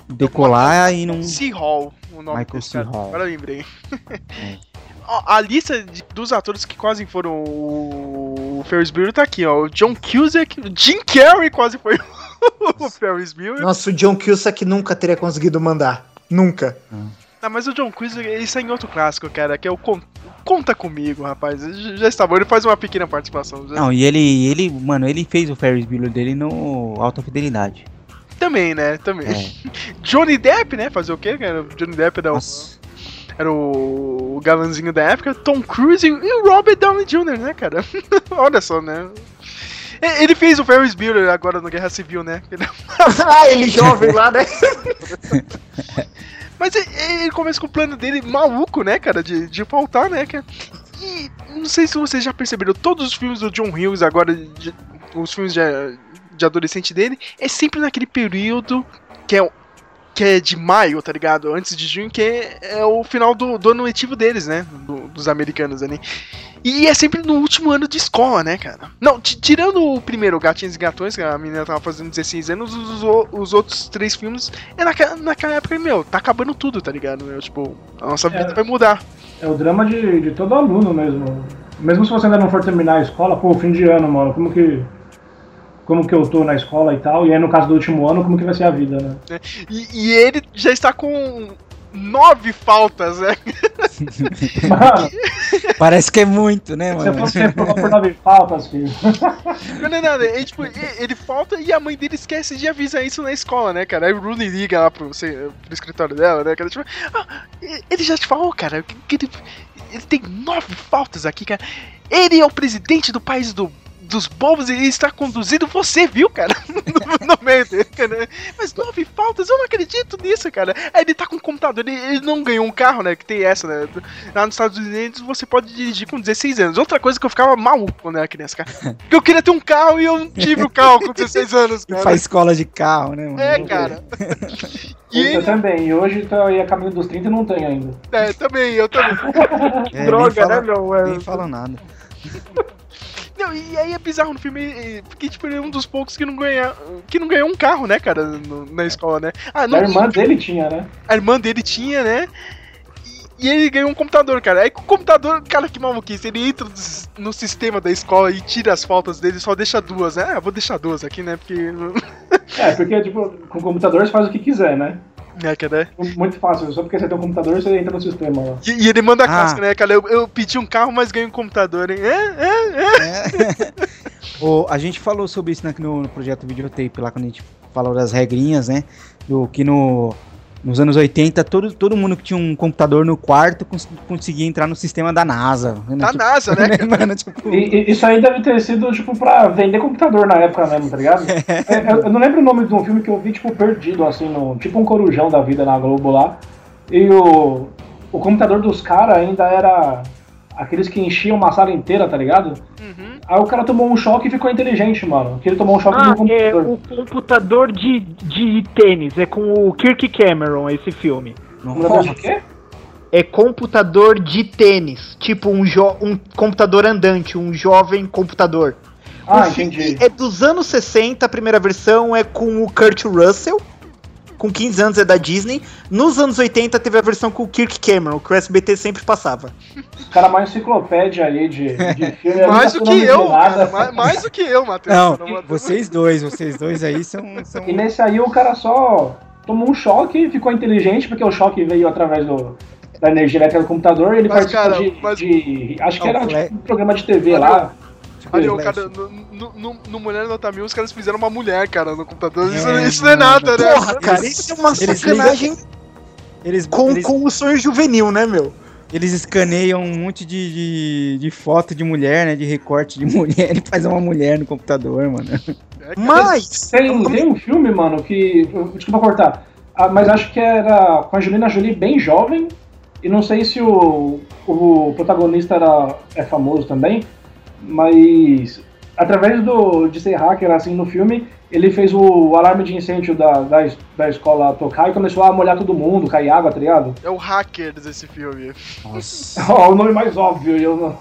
decolar e não. C. Hall, o nome Michael C. cara. Hall. Agora eu lembrei. É. [laughs] Ó, a lista de- dos atores que quase foram o Ferris Bueller tá aqui, ó. O John Cusack, o Jim Carrey quase foi o [laughs] Ferris Bueller. Nossa, o John Cusack nunca teria conseguido mandar. Nunca. Ah, mas o John Cusack, isso é em outro clássico, cara, que é o Con- Conta Comigo, rapaz. Já já está bom, ele faz uma pequena participação. já- Não, e ele, ele, mano, ele fez o Ferris Bueller dele no Alta Fidelidade. Também, né? Também. É. [laughs] Johnny Depp, né? Fazer o quê, cara? Johnny Depp é da Nossa. era o, o galanzinho da época, Tom Cruise e, o Robert Downey Jr., né, cara? [laughs] Olha só, né? Ele fez o Ferris Bueller agora no Guerra Civil, né? [laughs] Ele- ah, ele jovem lá, né? Mas ele começa com o plano dele maluco, né, cara? De, de faltar, né, cara? E não sei se vocês já perceberam, todos os filmes do John Hughes agora, de- os filmes de, de adolescente dele, é sempre naquele período que é, que é de maio, tá ligado? Antes de junho, que é, é o final do, do ano letivo deles, né? Do- dos americanos ali. E é sempre no último ano de escola, né, cara? Não, ti- tirando o primeiro, Gatinhos e Gatões, que a menina tava fazendo 16 anos, os, os- os outros três filmes é naquela, naquela época, meu, tá acabando tudo, tá ligado? Meu, tipo, a nossa vida É. vai mudar. É o drama de, de todo aluno mesmo. Mesmo se você ainda não for terminar a escola, pô, fim de ano, mano, como que. Como que eu tô na escola e tal, e aí no caso do último ano, como que vai ser a vida, né? E, e ele já está com nove faltas, né? [laughs] Mano, Parece que é muito, né, mano? você reprovou por nove faltas, filho. [laughs] Não, não, não, ele, tipo, ele, ele falta e a mãe dele esquece de avisar isso na escola, né, cara? Aí o Rooney liga lá pro, sei, pro escritório dela, né, cara? Tipo, ah, ele já te falou, cara, que, que ele, ele tem nove faltas aqui, cara. Ele é o presidente do país do, dos bobos e está conduzindo você, viu, cara? [laughs] No, no meio dele, cara. Mas nove faltas, eu não acredito nisso, cara. Aí ele tá com um computador, ele, ele não ganhou um carro, né? Que tem essa, né? Lá nos Estados Unidos você pode dirigir com 16 anos. Outra coisa que eu ficava maluco quando era criança, cara. Porque eu queria ter um carro e eu não tive o carro com 16 anos, [laughs] cara. Faz escola de carro, né, mano? É, cara. E Eu ele, também, e hoje tô aí a caminho dos 30 e não tenho ainda. é, também, eu também. [laughs] É, Droga, fala- né, meu? Nem fala nada. Não, e aí é bizarro no filme, porque tipo, ele é um dos poucos que não ganha, que não ganhou um carro, né, cara, no- na escola, né? Ah, não, A irmã dele tinha, né? a irmã dele tinha, né? E, e ele ganhou um computador, cara. Aí com o computador, cara, que maluquice. Ele entra no sistema da escola e tira as faltas dele, só deixa duas, né? Ah, vou deixar duas aqui, né? Porque. [laughs] É, porque, tipo, com o computador você faz o que quiser, né? É, que, né? Muito fácil, só porque você tem um computador você entra no sistema lá. E, e ele manda a Ah. clássica, né, cara? Eu, eu pedi um carro, mas ganhei um computador, hein? É, é, é. [laughs] O, a gente falou sobre isso né, no, no projeto Videotape, lá quando a gente falou das regrinhas, né? Do que no, nos anos 80, todo, todo mundo que tinha um computador no quarto cons- conseguia entrar no sistema da NASA. né, Da tipo, NASA, né? [laughs] mano, tipo, E, e isso aí deve ter sido, tipo, pra vender computador na época mesmo, tá ligado? [laughs] É, eu, eu não lembro o nome de um filme que eu vi, tipo, perdido, assim, no, tipo um corujão da vida na Globo lá. E o, o computador dos caras ainda era aqueles que enchiam uma sala inteira, tá ligado? Uhum. Aí o cara tomou um choque e ficou inteligente, mano. Que ele tomou um choque Ah, no é computador. o computador de, de tênis. É com o Kirk Cameron esse filme. Negócio de quê? É computador de tênis. Tipo um, jo um computador andante, um jovem computador. Ah, O entendi. É dos anos 60, a primeira versão é com o Kurt Russell. Com 15 anos é da Disney. Nos anos 80 teve a versão com o Kirk Cameron, que o SBT sempre passava. O cara mais enciclopédia aí de, de [laughs] filme. Mais do nunca que eu, cara. Mais, mais do que eu, Matheus. não, Cara, Matheus- vocês dois, vocês dois aí são. [laughs] são... E nesse aí o cara só tomou um choque e ficou inteligente, porque o choque veio através do, da energia elétrica do computador e ele Mas, participou cara, de, mas- de- Acho que Não, era Fle- tipo, um programa de TV lá. Ali, o cara, no, no, no- no Mulher Nota Mil, os caras fizeram uma mulher, cara, no computador. Isso, É, isso não é nada, né? Porra, cara, isso é uma eles sacanagem Eles, com, eles, com o sonho juvenil, né, meu? eles escaneiam um monte de, de, de foto de mulher, né? De recorte de [laughs] mulher e faz uma mulher no computador, mano. É, Mas. Tem, tem um filme, mano, que. Desculpa cortar. ah, mas acho que era com a Angelina Jolie bem jovem. E não sei se o, o protagonista era, é famoso também. Mas através do, de ser hacker assim no filme, ele fez o alarme de incêndio da, da, da escola tocar e começou a molhar todo mundo, cair água, tá ligado? É o Hackers esse filme. Nossa. [laughs] Ó, o nome mais óbvio. Eu não...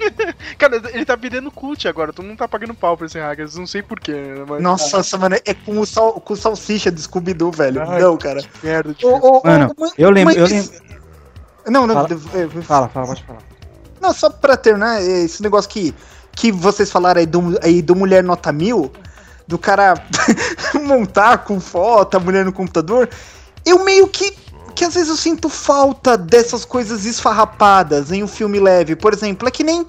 [laughs] Cara, ele tá virando cult agora, todo mundo tá pagando pau pra esse Hackers, não sei porquê, mas Nossa, essa, mano, é com o, sal, com o salsicha do Scooby-Doo, velho. Ai, não, cara. merda. ô, ô, Mano, eu lembro, eu mas- lembro. Não, não, Fala. Fala, fala, pode falar. Não, só pra terminar, esse negócio que, que vocês falaram aí do, aí do Mulher Nota Mil, do cara [laughs] montar com foto, a mulher no computador, eu meio que, que às vezes eu sinto falta dessas coisas esfarrapadas em um filme leve. Por exemplo, é que nem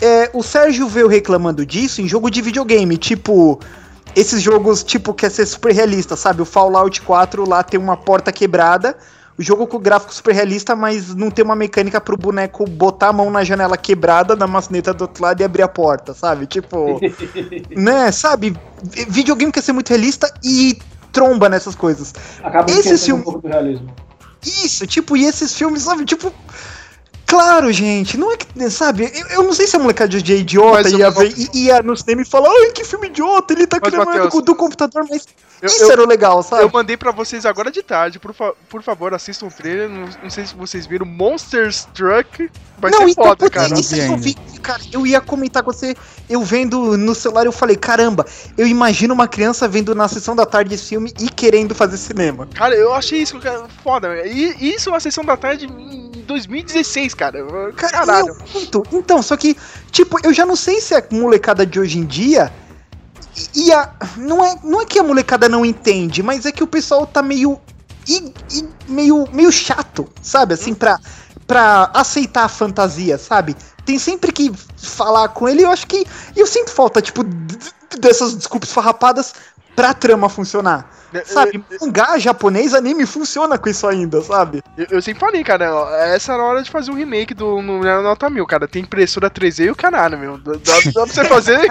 é, o Sérgio veio reclamando disso em jogo de videogame, tipo... Esses jogos, tipo, quer ser super realista, sabe? O Fallout 4 lá tem uma porta quebrada, o jogo com gráfico super realista, mas não tem uma mecânica pro boneco botar a mão na janela quebrada, na maçaneta do outro lado e abrir a porta, sabe? Tipo, [laughs] né, sabe? Videogame quer ser muito realista e tromba nessas coisas. Acaba Esse filme- um pouco do realismo. Isso, tipo, e esses filmes, sabe? Tipo. Claro, gente, não é que, sabe, eu, eu não sei se a molecada de hoje é idiota Mas, ia, ver, i- ia no cinema e falar, ai, que filme idiota, ele tá Mas, criando Matheus, do, do computador, mas eu- isso eu- era o legal, sabe? Eu mandei pra vocês agora de tarde, por, fa- por favor, assistam o trailer. Não, não sei se vocês viram Monsters Truck. Vai não, ser então, foda, cara. isso vi eu vi, cara, eu ia comentar com você, eu vendo no celular, eu falei, caramba, eu imagino uma criança vendo na sessão da tarde esse filme e querendo fazer cinema. Cara, eu achei isso cara, foda. E isso é uma sessão da tarde 2016, cara. Caralho. Muito. Então, só que, tipo, eu já não sei se a molecada de hoje em dia. E a, não, é, não é que a molecada não entende, mas é que o pessoal tá meio. i- i- meio, meio chato, sabe? Assim, pra, pra aceitar a fantasia, sabe? Tem sempre que falar com ele, eu acho que. E eu sinto falta, tipo, dessas desculpas farrapadas pra trama funcionar. Sabe? Mangá japonês, anime funciona com isso ainda, sabe? Eu, eu sempre falei, cara, ó, essa era a hora de fazer um remake do no Mulher Nota Mil, cara. Tem impressora 3D e o caralho, meu. Dá, dá pra você fazer [laughs]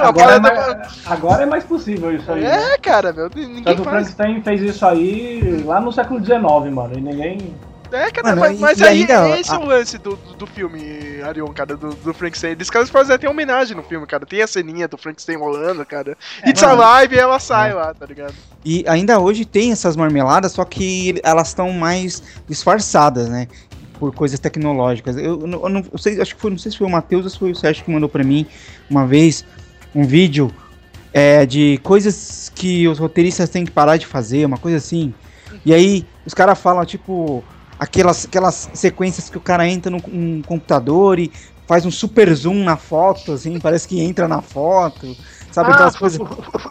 Agora é, mais, agora é mais possível isso aí. né? É, cara, meu. Ninguém Tanto o faz. Frankenstein fez isso aí lá no século XIX, mano. E ninguém. É, cara, Mano, mas, mas e aí ainda- esse é o lance do, do, filme, Arion, cara, do, do Frankenstein. Eles caras fazem até homenagem no filme, cara. Tem a ceninha do Frankenstein rolando, cara. It's mano. alive e ela sai lá, tá ligado? E ainda hoje tem essas marmeladas, só que elas estão mais disfarçadas, né? Por coisas tecnológicas. Eu, eu não, eu não eu sei, acho que foi, não sei se foi o Matheus ou se foi o Sérgio que mandou pra mim uma vez um vídeo é, de coisas que os roteiristas têm que parar de fazer, uma coisa assim. E aí os caras falam, tipo, aquelas, aquelas sequências que o cara entra num, num computador e faz um super zoom na foto, assim, parece que entra na foto. Sabe Ah, aquelas foi, coisas.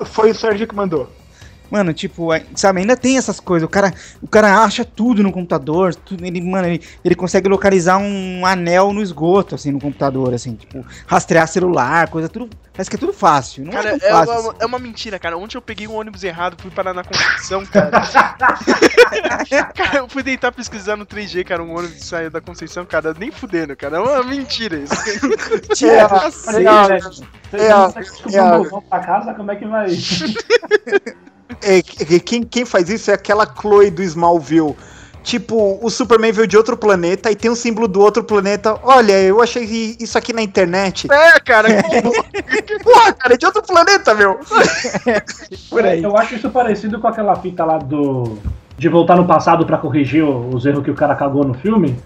foi o Sérgio que mandou. Mano, tipo, é- sabe, ainda tem essas coisas. O cara, o cara acha tudo no computador. Tudo, ele, mano, ele, ele consegue localizar um anel no esgoto, assim, no computador, assim, tipo, rastrear celular, coisa, tudo. Parece que é tudo fácil. Não Cara, é é tão fácil. uma, assim. é uma mentira, cara. Ontem eu peguei um ônibus errado, fui parar na Conceição, cara. [laughs] cara, eu fui tentar pesquisar no 3G, cara, um ônibus que saiu da Conceição, cara, nem fudendo, cara. É uma mentira isso. [laughs] Tira Olha cacete. aí, né? Você é, não consegue descobrir é, um é. balcão pra casa, como é que vai? É, [laughs] que- quem, quem faz isso é aquela Chloe do Smallville. Tipo, o Superman veio de outro planeta e tem um símbolo do outro planeta. Olha, eu achei isso aqui na internet. É, cara, [laughs] Porra, cara, é de outro planeta, meu. [laughs] Por aí. Eu acho isso parecido com aquela fita lá do. De voltar no passado pra corrigir o- os erros que o cara cagou no filme.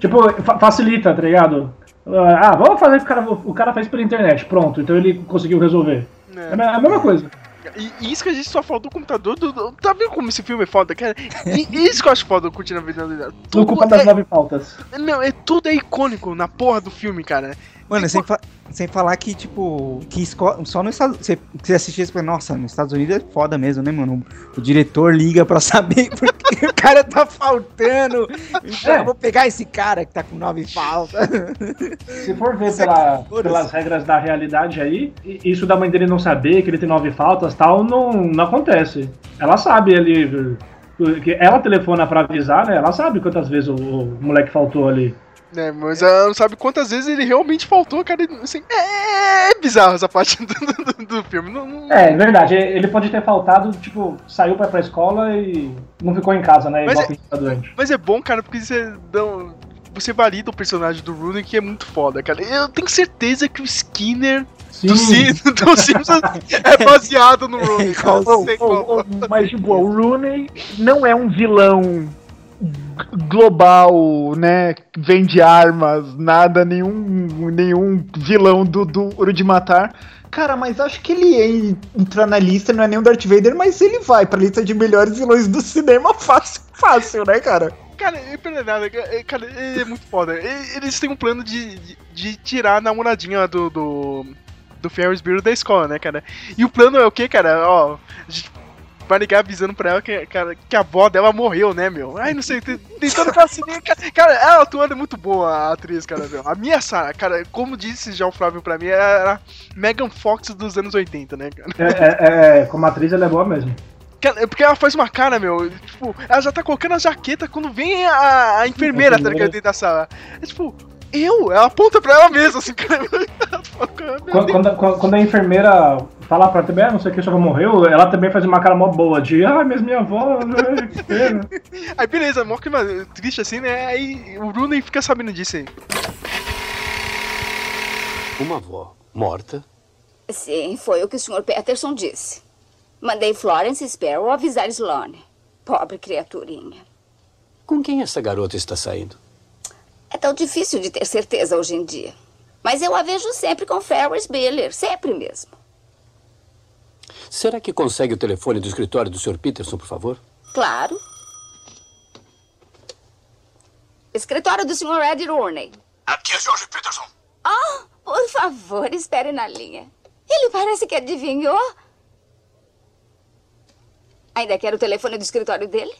Tipo, fa- facilita, tá ligado? Ah, vamos fazer o que o cara, o cara fez pela internet. Pronto, então ele conseguiu resolver. É me- a mesma coisa. E isso que a gente só faltou o computador. Do, do- tá vendo como esse filme é foda, cara? E isso que eu acho foda curtindo a vida dela. Tudo culpa das é, nove pautas. não, é tudo é icônico na porra do filme, cara. Mano, sem, fa- sem falar que, tipo, que só nos Estados Você, você assistir e nossa, nos Estados Unidos é foda mesmo, né, mano? O diretor liga pra saber [laughs] porque o cara tá faltando. Então, É. eu vou pegar esse cara que tá com nove faltas. Se for ver pela- pelas regras da realidade aí, isso da mãe dele não saber que ele tem nove faltas tal, não, não acontece. Ela sabe ali. que Ela telefona pra avisar, né? Ela sabe quantas vezes o, o moleque faltou ali. É, mas ela não sabe quantas vezes ele realmente faltou, cara. Assim, é, é bizarro essa parte [laughs] do, do- do filme. Não, não- É, é verdade. Ele pode ter faltado, tipo, saiu pra ir pra escola e não ficou em casa, né? Mas Igual é- tá doente. Mas é bom, cara, porque você dá um- Você valida o personagem do Rooney, que é muito foda, cara. Eu tenho certeza que o Skinner do, Sim, do [laughs] Simpsons é baseado no [laughs] Rooney. cara. Igual- Não sei qual. Mas, tipo, o Rooney não é um vilão global, né? Vende armas, nada, nenhum, nenhum vilão do, do Ouro de Matar. Cara, mas acho que ele en- entra na lista, não é nem o Darth Vader, mas ele vai pra lista de melhores vilões do cinema [laughs] fácil, fácil, né, cara? Cara, é é- cara, é é muito foda. Eles têm um plano de, de, de tirar a namoradinha do, do, do Ferris Bueller da escola, né, cara? E o plano é o que, cara? Ó, a gente vai ligar avisando pra ela que, cara, que a avó dela morreu, né, meu? Ai, não sei, tem- tentando fascinar. Cara, cara, ela atuando é muito boa, a atriz, cara, meu. A minha Sarah, cara, como disse já o Flávio pra mim, era a Megan Fox dos anos 80, né, cara? É, é- é- como atriz, ela é boa mesmo. Ela- Porque ela faz uma cara, meu. Tipo, ela já tá colocando a jaqueta quando vem a, a enfermeira, tá ligado? Dentro da sala. É tipo, eu? Ela aponta pra ela mesma, assim, [laughs] cara. Ela fala, "Cara, meu Quando, Deus." quando, quando- a enfermeira fala pra também, ah, não sei o que, sua avó morreu, ela também faz uma cara mó boa de, ah, mas minha avó, né, que pena. [laughs] Aí beleza, mó clima triste assim, né? Aí o Rooney fica sabendo disso aí. Uma avó morta? Sim, foi o que o Sr. Peterson disse. Mandei Florence Sparrow avisar Sloane. Pobre criaturinha. Com quem essa garota está saindo? É tão difícil de ter certeza hoje em dia. Mas eu a vejo sempre com Ferris Bueller, sempre mesmo. Será que consegue o telefone do escritório do Sr. Peterson, por favor? Claro. Escritório do Sr. Ed Rooney. Aqui é George Peterson. Ah, por favor, espere na linha. Ele parece que adivinhou. Ainda quer o telefone do escritório dele?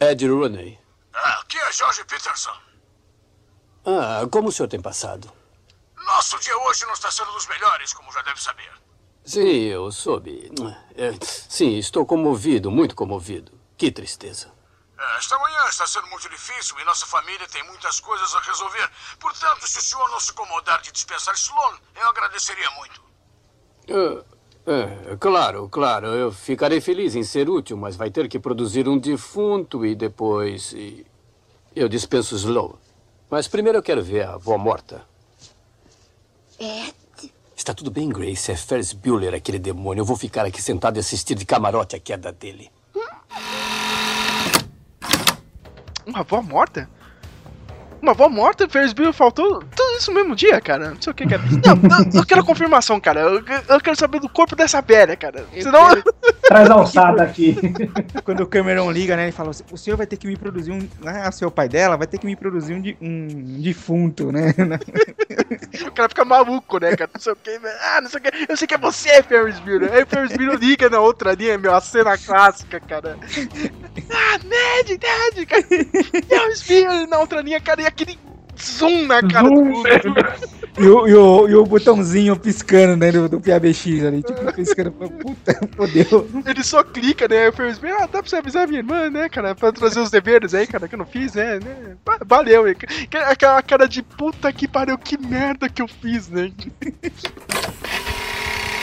Ed Rooney. Aqui é George Peterson. Ah, como o senhor tem passado? Nosso dia hoje não está sendo dos melhores, como já deve saber. Sim, eu soube. É, sim, estou comovido, muito comovido. Que tristeza. É, Esta manhã está sendo muito difícil e nossa família tem muitas coisas a resolver. Portanto, se o senhor não se incomodar de dispensar Sloan, eu agradeceria muito. É, é, claro, claro, eu ficarei feliz em ser útil, mas vai ter que produzir um defunto e depois. e eu dispenso Slow. Mas primeiro eu quero ver a avó morta. Ed, Está tudo bem, Grace. É Ferris Bueller, aquele demônio. Eu vou ficar aqui sentado e assistir de camarote a queda dele. Uma avó morta? Uma avó morta? Ferris Bueller faltou isso no mesmo dia, cara. Não sei o que, cara. Não, eu, eu quero confirmação, cara. Eu, eu quero saber do corpo dessa velha, cara. Senão. Traz a alçada aqui. [laughs] Quando o Cameron liga, né, ele fala assim, o senhor vai ter que me produzir um... Ah, seu pai dela vai ter que me produzir um, um defunto, né? O cara fica maluco, né, cara? Não sei o que, ah, não sei o que. Eu sei que é você, Ferris Bueller. Aí o Ferris Bueller liga na outra linha, meu, a cena clássica, cara. Ah, Ned, Ned, cara. Ferris Bueller na outra linha, cara, e aquele zoom na cara do Zoom. mundo. E o, e o, e o botãozinho piscando, né, do, do PABX ali, tipo, piscando, puta, fodeu. Ele só clica, né? O Ferris Bueller, ah, dá pra você avisar minha irmã, né, cara? Pra trazer os deveres aí, cara, que eu não fiz, né? né? Va- Valeu, hein? Aquela cara de puta que pariu, que merda que eu fiz, né?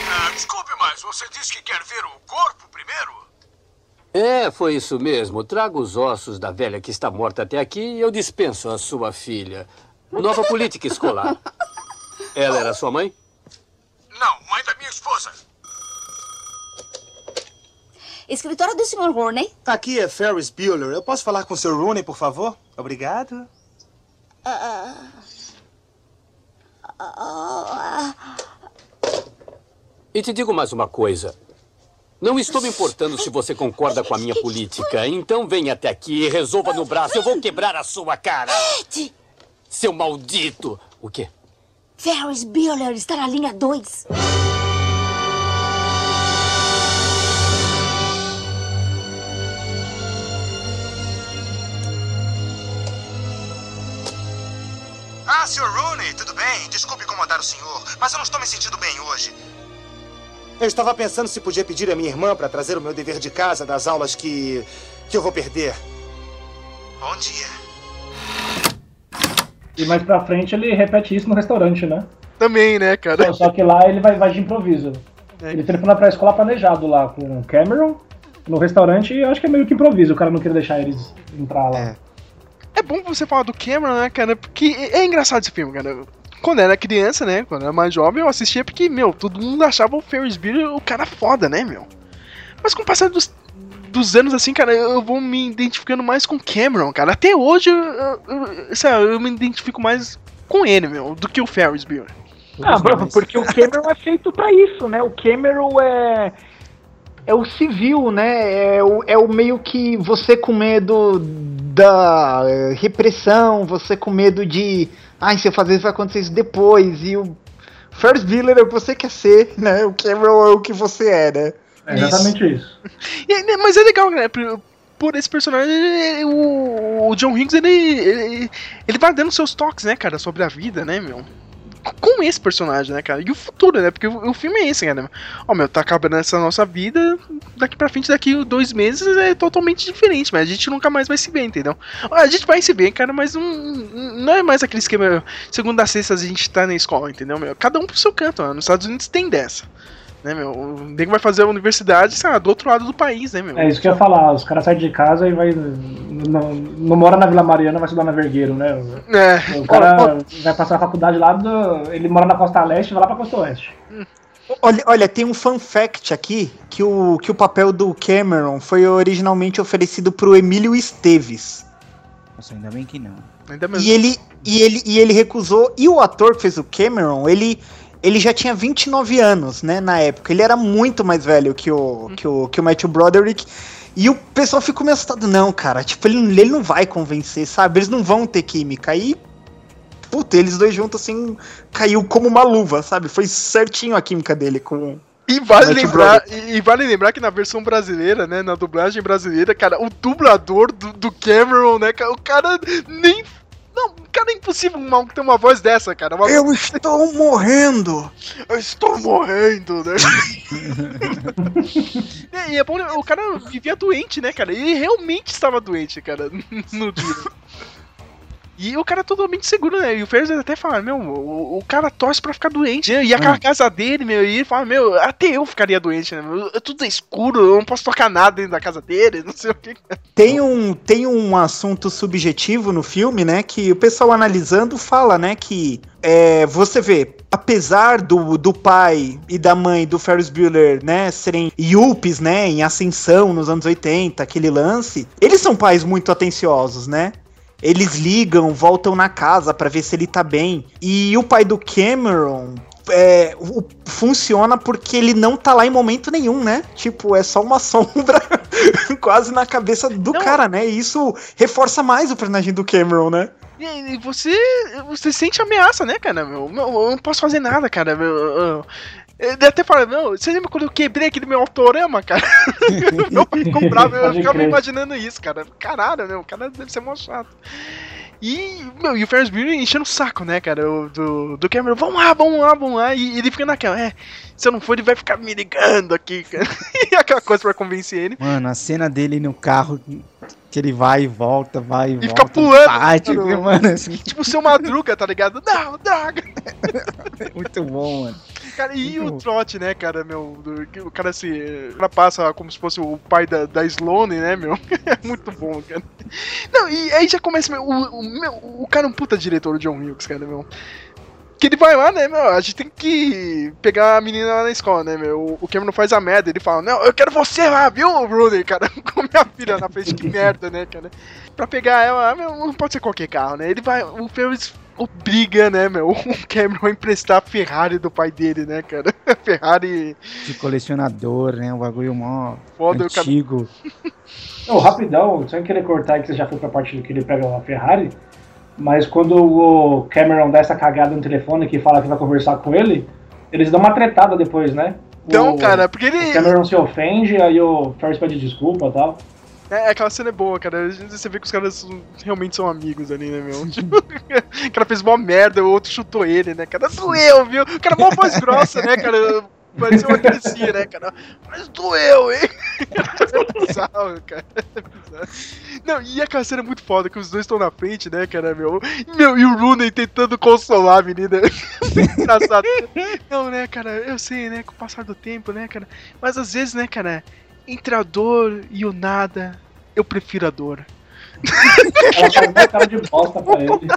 Ah, desculpe, mas você disse que quer ver o corpo primeiro? É, foi isso mesmo. Traga os ossos da velha que está morta até aqui e eu dispenso a sua filha. Nova política escolar. Ela era sua mãe? Não, mãe da minha esposa. escritório do Sr. Rooney. Aqui é Ferris Bueller. Eu posso falar com o Sr. Rooney, por favor? Obrigado. Ah, ah, E te digo mais uma coisa. Não estou me importando se você concorda com a minha política. Então venha até aqui e resolva no braço. Eu vou quebrar a sua cara. Ed, Seu maldito. O quê? Ferris Bueller está na linha 2. Ah, Sr. Rooney, tudo bem? Desculpe incomodar o senhor, mas eu não estou me sentindo bem hoje. Eu estava pensando se podia pedir a minha irmã para trazer o meu dever de casa das aulas que. que eu vou perder. Bom dia. E mais pra frente ele repete isso no restaurante, né? Também, né, cara? Só, só que lá ele vai, vai de improviso. É. Ele telefona pra escola planejado lá com o Cameron no restaurante e eu acho que é meio que improviso, o cara não queria deixar eles entrar lá. É. É bom você falar do Cameron, né, cara? Porque é engraçado esse filme, cara. Quando era criança, né? Quando era mais jovem, eu assistia porque, meu, todo mundo achava o Ferris Bueller o cara foda, né, meu? Mas com o passar dos, dos anos, assim, cara, eu vou me identificando mais com Cameron, cara. Até hoje, eu, eu, eu, me identifico mais com ele, meu, do que o Ferris Bueller. Ah, porque o Cameron é feito pra isso, né? O Cameron é é o civil, né? É o, é o meio que você com medo da repressão, você com medo de, ai, se eu fazer isso vai acontecer isso depois e o First Bueller é o que você quer ser, né? O Cameron é o que você é, né? É exatamente isso. E, né, mas é legal, né? Por, esse personagem, o, o John Higgs, ele, ele, ele vai dando seus toques, né, cara, sobre a vida, né, meu? Com esse personagem, né, cara? E o futuro, né? Porque o, o filme é esse, cara. Ó, meu, tá acabando essa nossa vida, daqui pra frente, daqui dois meses é totalmente diferente, mas a gente nunca mais vai se ver, entendeu? A gente vai se ver, cara, mas não, não é mais aquele esquema, segunda a sexta a gente tá na escola, entendeu, meu? Cada um pro seu canto, ó. Nos Estados Unidos tem dessa. Né, meu? O nego vai fazer a universidade, sei lá, do outro lado do país, né, meu? É isso que eu ia falar, os caras saem de casa e vai. Não, não mora na Vila Mariana, vai estudar na Vergueiro, né? É. O cara vai passar a faculdade lá do. Ele mora na Costa Leste e vai lá pra Costa Oeste. Olha, olha, tem um fun fact aqui que o, que o papel do Cameron foi originalmente oferecido pro Emílio Esteves. Nossa, ainda bem que não. Ainda mesmo. E ele, e, ele, e ele recusou. E o ator que fez o Cameron, ele, ele já tinha 29 anos, né, na época. Ele era muito mais velho que o, que o, que o Matthew Broderick. E o pessoal ficou meio assustado. Não, cara, tipo, ele, ele não vai convencer, sabe? Eles não vão ter química. Aí, puta, eles dois juntos, assim, caiu como uma luva, sabe? Foi certinho a química dele com... E vale, Matthew lembrar, e, e vale lembrar que na versão brasileira, né, na dublagem brasileira, cara, o dublador do, do Cameron, né, o cara nem... Não, cara, é impossível um maluco ter uma voz dessa, cara. Uma... Eu estou morrendo! [laughs] Eu estou morrendo, né? [laughs] e, é bom, o cara vivia doente, né, cara? Ele realmente estava doente, cara, [laughs] no dia. E o cara é totalmente seguro, né? E o Ferris até fala, meu, o, o cara torce pra ficar doente. né? E aquela casa dele, meu, e ele fala, meu, até eu ficaria doente, né? Meu, tudo é escuro, eu não posso tocar nada dentro da casa dele, [laughs] não sei o que. Tem um, tem um assunto subjetivo no filme, né? Que o pessoal analisando fala, né? Que é, você vê, apesar do, do pai e da mãe do Ferris Bueller, né? Serem yuppies, né? Em ascensão nos anos 80, aquele lance. Eles são pais muito atenciosos, né? Eles ligam, voltam na casa pra ver se ele tá bem. E o pai do Cameron é, o- funciona porque ele não tá lá em momento nenhum, né? Tipo, é só uma [laughs] sombra quase na cabeça do Não. cara, né? E isso reforça mais o personagem do Cameron, né? E, você, você sente ameaça, né, cara? Meu, eu não posso fazer nada, cara. Meu, eu- ele até fala, não, você lembra quando eu quebrei aquele meu autorama, cara? meu pai comprava, eu ficava imaginando isso, cara. Caralho, meu, o cara deve ser mó chato. E, meu, e o Ferris Bueller enchendo o saco, né, cara, o- do, do Cameron, vamos lá, vamos lá, vamos lá, e ele fica naquela, é, se eu não for, ele vai ficar me ligando aqui, cara, [laughs] e aquela coisa pra convencer ele. Mano, a cena dele no carro, que ele vai e volta, vai e, E volta. fica pulando, Bate, mano. mano, assim, Tipo o seu Madruga, tá ligado? Não, droga! [laughs] muito bom, mano. Cara, e Muito o trote, né, cara, meu, o cara se. O cara passa como se fosse o pai da, da Sloane, né, meu? [laughs] É muito bom, cara. Não, e aí já começa, meu, o, o, meu, o cara é um puta diretor, o John Hughes, cara, meu. Que ele vai lá, né, meu? A gente tem que pegar a menina lá na escola, né, meu? O Cameron faz a merda, ele fala, não, eu quero você lá, viu, Rooney, [laughs] cara? Com minha filha na frente, que merda, né, cara? Pra pegar ela, meu, não pode ser qualquer carro, né? Ele vai, o Ferris obriga, né, meu, [laughs] o Cameron a emprestar a Ferrari do pai dele, né, cara? [laughs] A Ferrari De colecionador, né? Um bagulho mó foda, o cara. antigo. [laughs] Não, rapidão, sem querer cortar que você já foi pra parte que ele pega uma Ferrari, mas quando o Cameron dá essa cagada no telefone que fala que vai conversar com ele, eles dão uma tretada depois, né? Então, o, cara, porque o ele. Cameron se ofende, aí o Ferris pede desculpa e tal. É, aquela cena é boa, cara. Você vê que os caras realmente são amigos ali, né, meu? Tipo, [laughs] o cara fez mó merda, o outro chutou ele, né, cara? Doeu, viu? O cara mó voz grossa, né, cara? Parecia uma criancinha, né, cara? Mas doeu, hein? É bizarro, cara. É bizarro. Não, e aquela cena é muito foda, que os dois estão na frente, né, cara, meu? Meu, e o Rooney tentando consolar a menina. [laughs] Engraçado. Não, né, cara, eu sei, né, com o passar do tempo, né, cara? Mas às vezes, né, cara, entre a dor e o nada, eu prefiro a dor. Ela faz uma cara de bosta pra ele.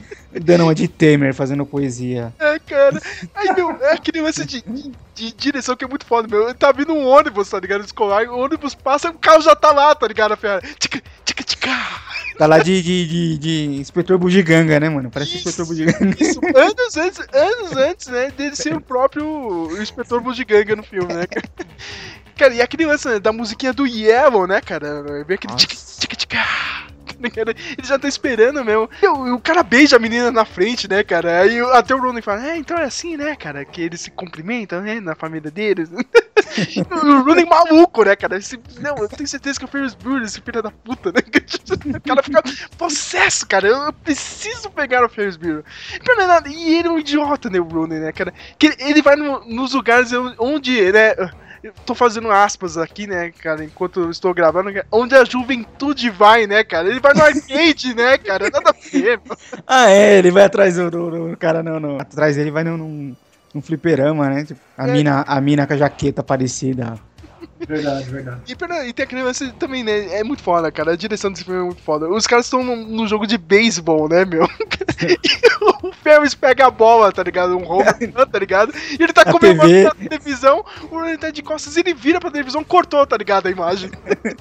[laughs] Dando uma de Temer, fazendo poesia. É, cara. Aí, meu, é aquele lance de, de, de direção que é muito foda, meu. Tá vindo um ônibus, tá ligado? Escolar, o ônibus passa, o carro já tá lá, tá ligado? Ferrari. Tica, tica, tica. Tá lá de, de, de, de Inspetor Bugiganga, né, mano? Parece Isso. Inspetor Bugiganga. Isso, anos antes, anos antes, né, dele ser o próprio inspetor Bugiganga no filme, né, cara? Cara, e aquele lance né, da musiquinha do Yellow, né, cara? Vem aquele tica, tica, tica. [laughs] Ele já tá esperando mesmo. E o, o cara beija a menina na frente, né, cara? Aí até o Ronan fala, é, então é assim, né, cara? Que eles se cumprimentam, né, na família deles. [laughs] o Rooney maluco, né, cara? Esse, não, eu tenho certeza que é o Ferris Bueller, esse filho da puta, né? [laughs] O cara fica possesso, cara. Eu preciso pegar o Ferris Bueller. E ele é um idiota, né, o Rooney, né, cara? Que ele vai no, nos lugares onde, né eu tô fazendo aspas aqui, né, cara, enquanto eu estou gravando, onde a juventude vai, né, cara? Ele vai no arcade, né, cara? Nada a ver. [laughs] Ah, é, ele vai atrás do, do, do cara, não, não. Atrás dele vai num, num, num fliperama, né? Tipo, a, é. mina, a mina com a jaqueta parecida. Verdade, verdade. E, e tem aquele lance também, né? É muito foda, cara. A direção desse filme é muito foda. Os caras estão no, jogo de beisebol, né, meu? [laughs] e o Ferris pega a bola, tá ligado? Um home [laughs] tá ligado? E ele tá a comemorando a televisão, o Ryan tá de costas e ele vira pra televisão, cortou, tá ligado? A imagem.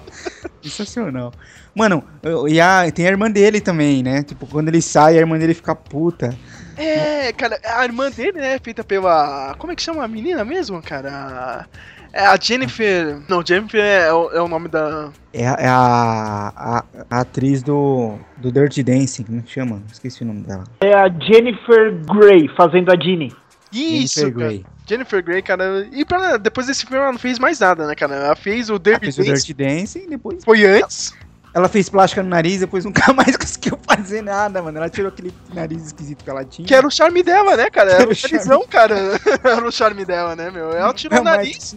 [laughs] Sensacional. Mano, e a, tem a irmã dele também, né? Tipo, quando ele sai, a irmã dele fica puta. É, cara, a irmã dele, né, feita pela. Como é que chama a menina mesmo, cara? É a Jennifer. Não, Jennifer é, o, é o nome da. É, a, é a, a, a, atriz do, do Dirty Dancing, como é que chama? Esqueci o nome dela. É a Jennifer Grey, fazendo a Ginny. Isso, Jennifer Grey. Jennifer Grey, cara. E pra, depois desse filme ela não fez mais nada, né, cara? Ela fez o Dirty Dancing. Fez o Dirty Dancing depois. Foi antes. Ela fez plástica no nariz, depois nunca [laughs] mais conseguiu [laughs] fazer nada, mano. Ela tirou aquele nariz esquisito que ela tinha. Que era o charme dela, né, cara? Era [laughs] o narizão, [laughs] cara. era o charme dela, né, meu? Ela tirou o nariz.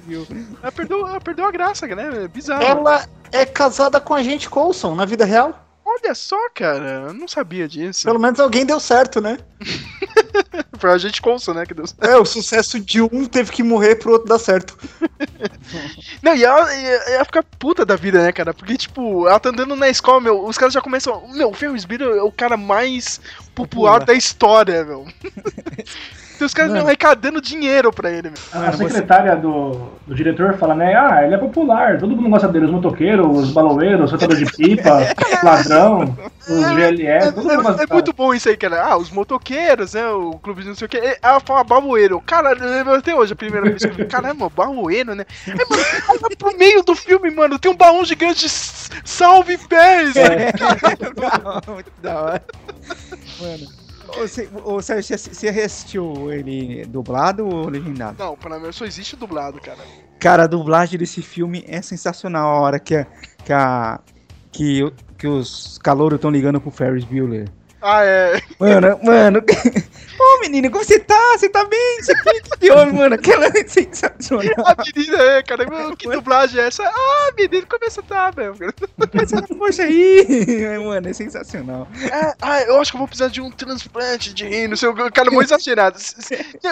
Ela perdeu, ela perdeu a graça, né? Bizarro. Ela é casada com a gente Coulson na vida real. Olha só, cara, eu não sabia disso. Pelo menos alguém deu certo, né? [laughs] Foi a gente Coulson, né, que deu certo. É, o sucesso de um teve que morrer pro outro dar certo. [laughs] não, e ela, ela fica puta da vida, né, cara? Porque, tipo, ela tá andando na escola, meu, os caras já começam. Meu, o Ferris Bueller é o cara mais popular Pula. da história, meu. [laughs] Tem os caras arrecadando dinheiro pra ele. Meu. A secretária do, do diretor fala, né? Ah, ele é popular, todo mundo gosta dele. Os motoqueiros, os baloeiros, os soltadores de pipa, [laughs] ladrão, os GLS, todo mundo gosta. É, é muito bom isso aí, cara. Ah, os motoqueiros, né? O clube de não sei o que. Ela fala baloeiro. Cara, eu até hoje a primeira vez que eu vi. Caramba, baloeiro, né? É, mano, pro meio do filme, mano, tem um baú gigante. Salve pés! É. [laughs] Muito da hora. Mano. Ô, Sérgio, você assistiu ele dublado ou legendado? Não, pra mim só existe dublado, cara. Cara, a dublagem desse filme é sensacional. A hora que, a, que, a, que, que os calouros estão ligando pro Ferris Bueller. Ah, é. Mano, mano. [laughs] Ô, menino, como você tá? Você tá bem? Você que de homem, mano. Aquela é [laughs] sensacional. A menina é, cara. Que dublagem é essa? Ah, menino, como você tá, velho? Poxa aí. Mano, é sensacional. É, ah, eu acho que eu vou precisar de um transplante de rim, não sei o cara muito exagerado.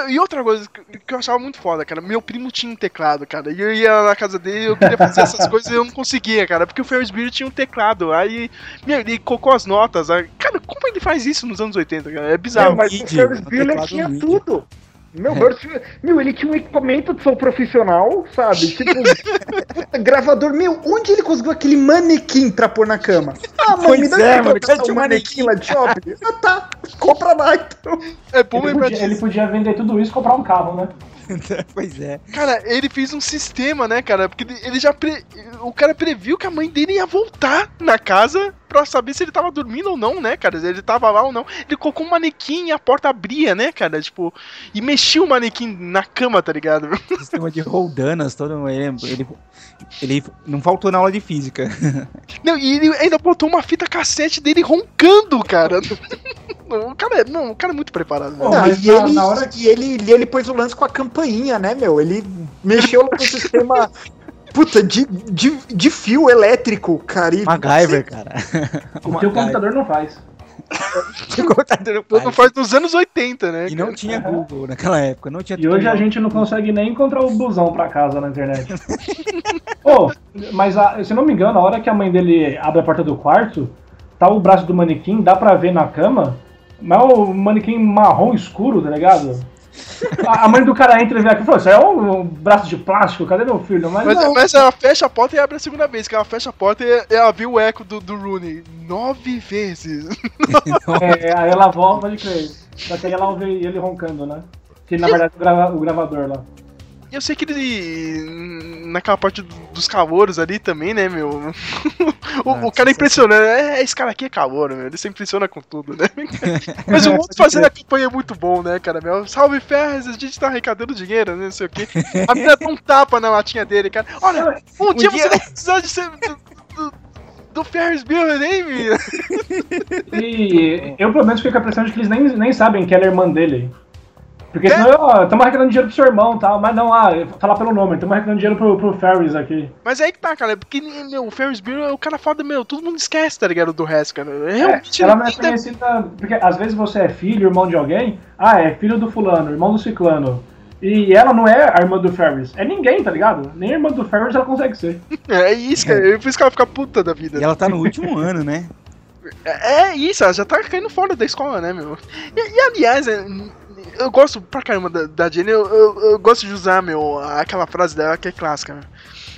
E outra coisa que eu achava muito foda, cara. Meu primo tinha um teclado, cara. E eu ia na casa dele eu queria fazer essas [laughs] coisas e eu não conseguia, cara. Porque o Ferris Bueller tinha um teclado. Aí, meu, ele colocou as notas. Aí, cara, como ele faz isso nos anos 80, cara? É bizarro. É, mas o Ferris Bueller tinha tudo. Meu, é. meu, ele tinha um equipamento de som profissional, sabe? Tipo, gravador. Meu, onde ele conseguiu aquele manequim pra pôr na cama? Ah, mano, pois me dá é, mano, um manequim lá de shopping. ah, tá. Compra lá, então. É bom ele podia, ele podia vender tudo isso e comprar um carro, né? [laughs] pois é. Cara, ele fez um sistema, né, cara? Porque ele já. Pre... O cara previu que a mãe dele ia voltar na casa pra saber se ele tava dormindo ou não, né, cara? Se ele tava lá ou não. Ele colocou um manequim e a porta abria, né, cara? Tipo, e mexia o manequim na cama, tá ligado? [laughs] Sistema de roldanas, todo. Ele, ele, ele não faltou na aula de física. [laughs] Não, e ele ainda botou uma fita cassete dele roncando, cara. O cara é, não, o cara é muito preparado. Não, e, ele, na hora... e ele, ele pôs o lance com a campainha, né, meu? Ele mexeu no sistema [laughs] Puta, de, de, de fio elétrico, cara. E MacGyver, cara. O teu computador não faz. [laughs] o computador não faz. faz nos anos 80, né? E não tinha Google naquela época, não tinha E hoje a gente não consegue nem encontrar o busão pra casa na internet. [laughs] oh, mas a, se não me engano, a hora que a mãe dele abre a porta do quarto, tá o braço do manequim, dá pra ver na cama, mas é o manequim marrom escuro, tá ligado? A mãe do cara entra e vê aqui e fala: Isso é um, braço de plástico, cadê meu filho? Mas, mas, mas, ela fecha a porta e abre a segunda vez, que ela fecha a porta e ela viu o eco do, do Rooney nove vezes. [laughs] é, aí ela volta de crer. Só que aí ela ouve ele roncando, né? Que na verdade é o, grava, o gravador lá. Eu sei que ele. Naquela parte do- dos calouros ali também, né, meu? [laughs] o, Ah, o cara é impressionante. É, esse cara aqui é calouro, meu. Ele se impressiona com tudo, né? [laughs] Mas o outro fazendo a campanha é muito bom, né, cara, meu? Salve Ferres, a gente tá arrecadando dinheiro, né? Não sei o quê. A menina dá um tapa na latinha dele, cara. Olha, um dia dia- você vai precisar de ser. Do, do, do Ferris Bueller, hein, menina? E eu pelo menos fico com a impressão de que eles nem, nem sabem que ela é irmã dele. Porque É? senão, ó, estamos arrecadando dinheiro pro seu irmão e tal, mas não, ah, falar pelo nome, estamos arrecadando dinheiro pro, pro Ferris aqui. Mas aí que tá, cara, porque meu, o Ferris Bueller é o cara foda, meu, todo mundo esquece, tá ligado, do resto, cara. É, Realmente, ela não é conhecida. Porque às vezes você é filho, irmão de alguém, ah, é filho do fulano, irmão do ciclano. E ela não é a irmã do Ferris. É ninguém, tá ligado? Nem a irmã do Ferris ela consegue ser. [laughs] É isso, cara. É. Por isso que ela fica puta da vida. E ela tá no último [laughs] ano, né? É, é isso, ela já tá caindo fora da escola, né, meu? E, e, aliás, é, eu gosto pra caramba da, da Jenny, eu, eu, eu gosto de usar, meu, aquela frase dela que é clássica, meu.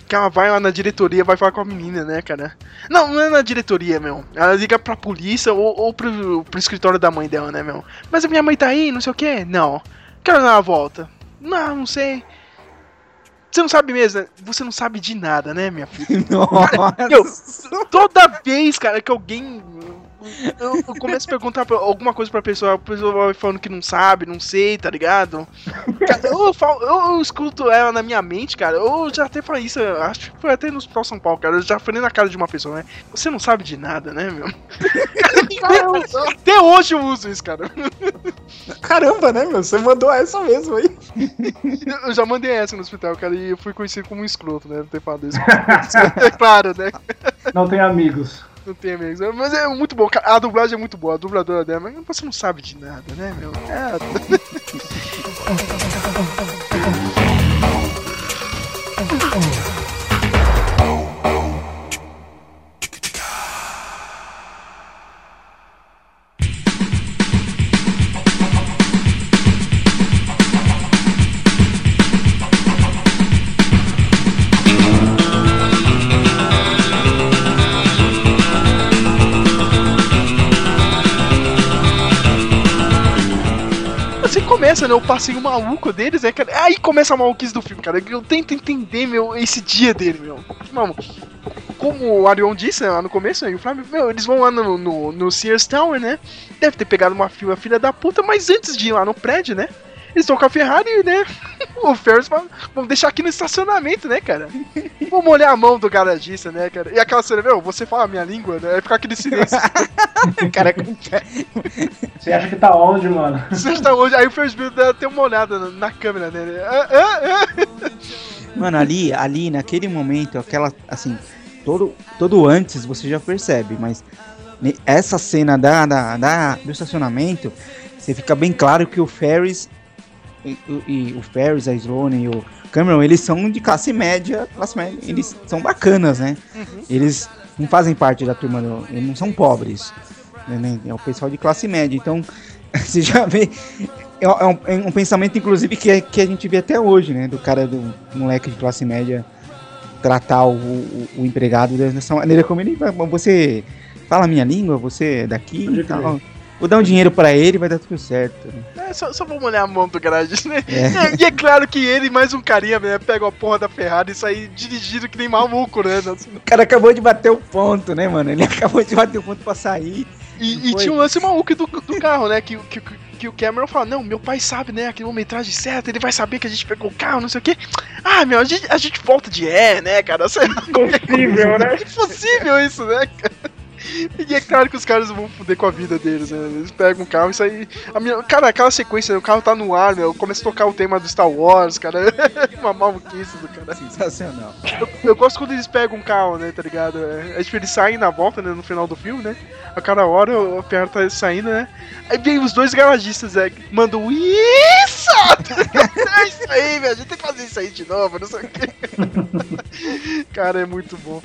Que ela vai lá na diretoria, vai falar com a menina, né, cara? Não, não é na diretoria, meu. Ela liga pra polícia ou, ou pro, pro escritório da mãe dela, né, meu? Mas a minha mãe tá aí, não sei o que? Não. Quero dar uma volta. Não, não sei. Você não sabe mesmo, né? Você não sabe de nada, né, minha filha? [laughs] Nossa. Meu, toda vez, cara, que alguém. Eu, eu começo a perguntar pra- alguma coisa pra pessoa, a pessoa vai falando que não sabe, não sei, tá ligado? Eu, falo- eu, eu escuto ela na minha mente, cara. Eu já até falei isso, eu acho que foi até no Hospital São Paulo, cara. Eu já falei na cara de uma pessoa, né? Você não sabe de nada, né, meu? até hoje eu uso isso, cara. Caramba, né, meu? Você mandou essa mesmo aí. Eu já mandei essa no hospital, cara, e eu fui conhecido como um escroto, né? Ter falado isso. É claro, né? Não tem amigos. Não tem amigos. Mas é muito bom. A dublagem é muito boa. A dubladora dela, mas você não sabe de nada, né, meu? É. começa, né? O passeio maluco deles, né, cara? Aí começa a maluquice do filme, cara. Eu tento entender, meu, esse dia dele, meu. Mano, como o Arion disse né, lá no começo, né, e o Flávio, meu, eles vão lá no, no, no Sears Tower, né? Deve ter pegado uma fila filha da puta, mas antes de ir lá no prédio, né? Eles estão com a Ferrari, né? O Ferris fala, vamos deixar aqui no estacionamento, né, cara? Vamos olhar a mão do garagista, né, cara? E aquela cena, meu, você fala a minha língua, né? Aí fica aquele silêncio. [laughs] Cara, Você acha que tá onde, mano? [laughs] Você está hoje, aí o Ferris Bueller tem uma olhada na, na câmera dele. Ah, ah, ah. Mano, ali, ali, naquele momento, aquela, assim, todo, todo antes você já percebe, mas essa cena da, da, da- do estacionamento, você fica bem claro que o Ferris, e, o- e o Ferris, a Sloane e o Cameron, eles são de classe média, classe média, eles são bacanas, né? Eles não fazem parte da turma, do, eles não são pobres, né? É o pessoal de classe média, então [laughs] você já vê é é um, é um pensamento, inclusive, que, é- que a gente vê até hoje, né? Do cara do moleque de classe média tratar o, o, o empregado dessa maneira como ele. Você fala a minha língua, você é daqui Pode e tal. Vou dar um dinheiro pra ele vai dar tudo certo. É, só, só vamos olhar a mão do garagem, né? É. [laughs] E é claro que ele e mais um carinha, né? Pegam a porra da Ferrari e saem dirigindo que nem maluco, né? O cara acabou de bater o ponto, né, mano? Ele [laughs] acabou de bater o ponto pra sair. E, e tinha um lance maluco do, do carro, né? Que, que, que o Cameron fala, não, meu pai sabe, né? A quilometragem certa, ele vai saber que a gente pegou o carro, não sei o quê. Ah, meu, a gente, a gente volta de é, né, cara? Sei lá, Impossível, né? Impossível isso, né, cara? E é claro que os caras vão foder com a vida deles, né? Eles pegam o carro e saem. A minha... Cara, aquela sequência, o carro tá no ar, meu. Começa a tocar o tema do Star Wars, cara. [laughs] Uma maluquice do cara. Sensacional. Eu, eu gosto quando eles pegam um carro, né, tá ligado? É, é tipo, eles saem na volta, né, no final do filme, né? A cada hora o Pierre tá saindo, né? Aí vem os dois garagistas, é, que mandam isso! [laughs] é isso aí, velho, a gente tem que fazer isso aí de novo, não sei o quê. [laughs] Cara, é muito bom.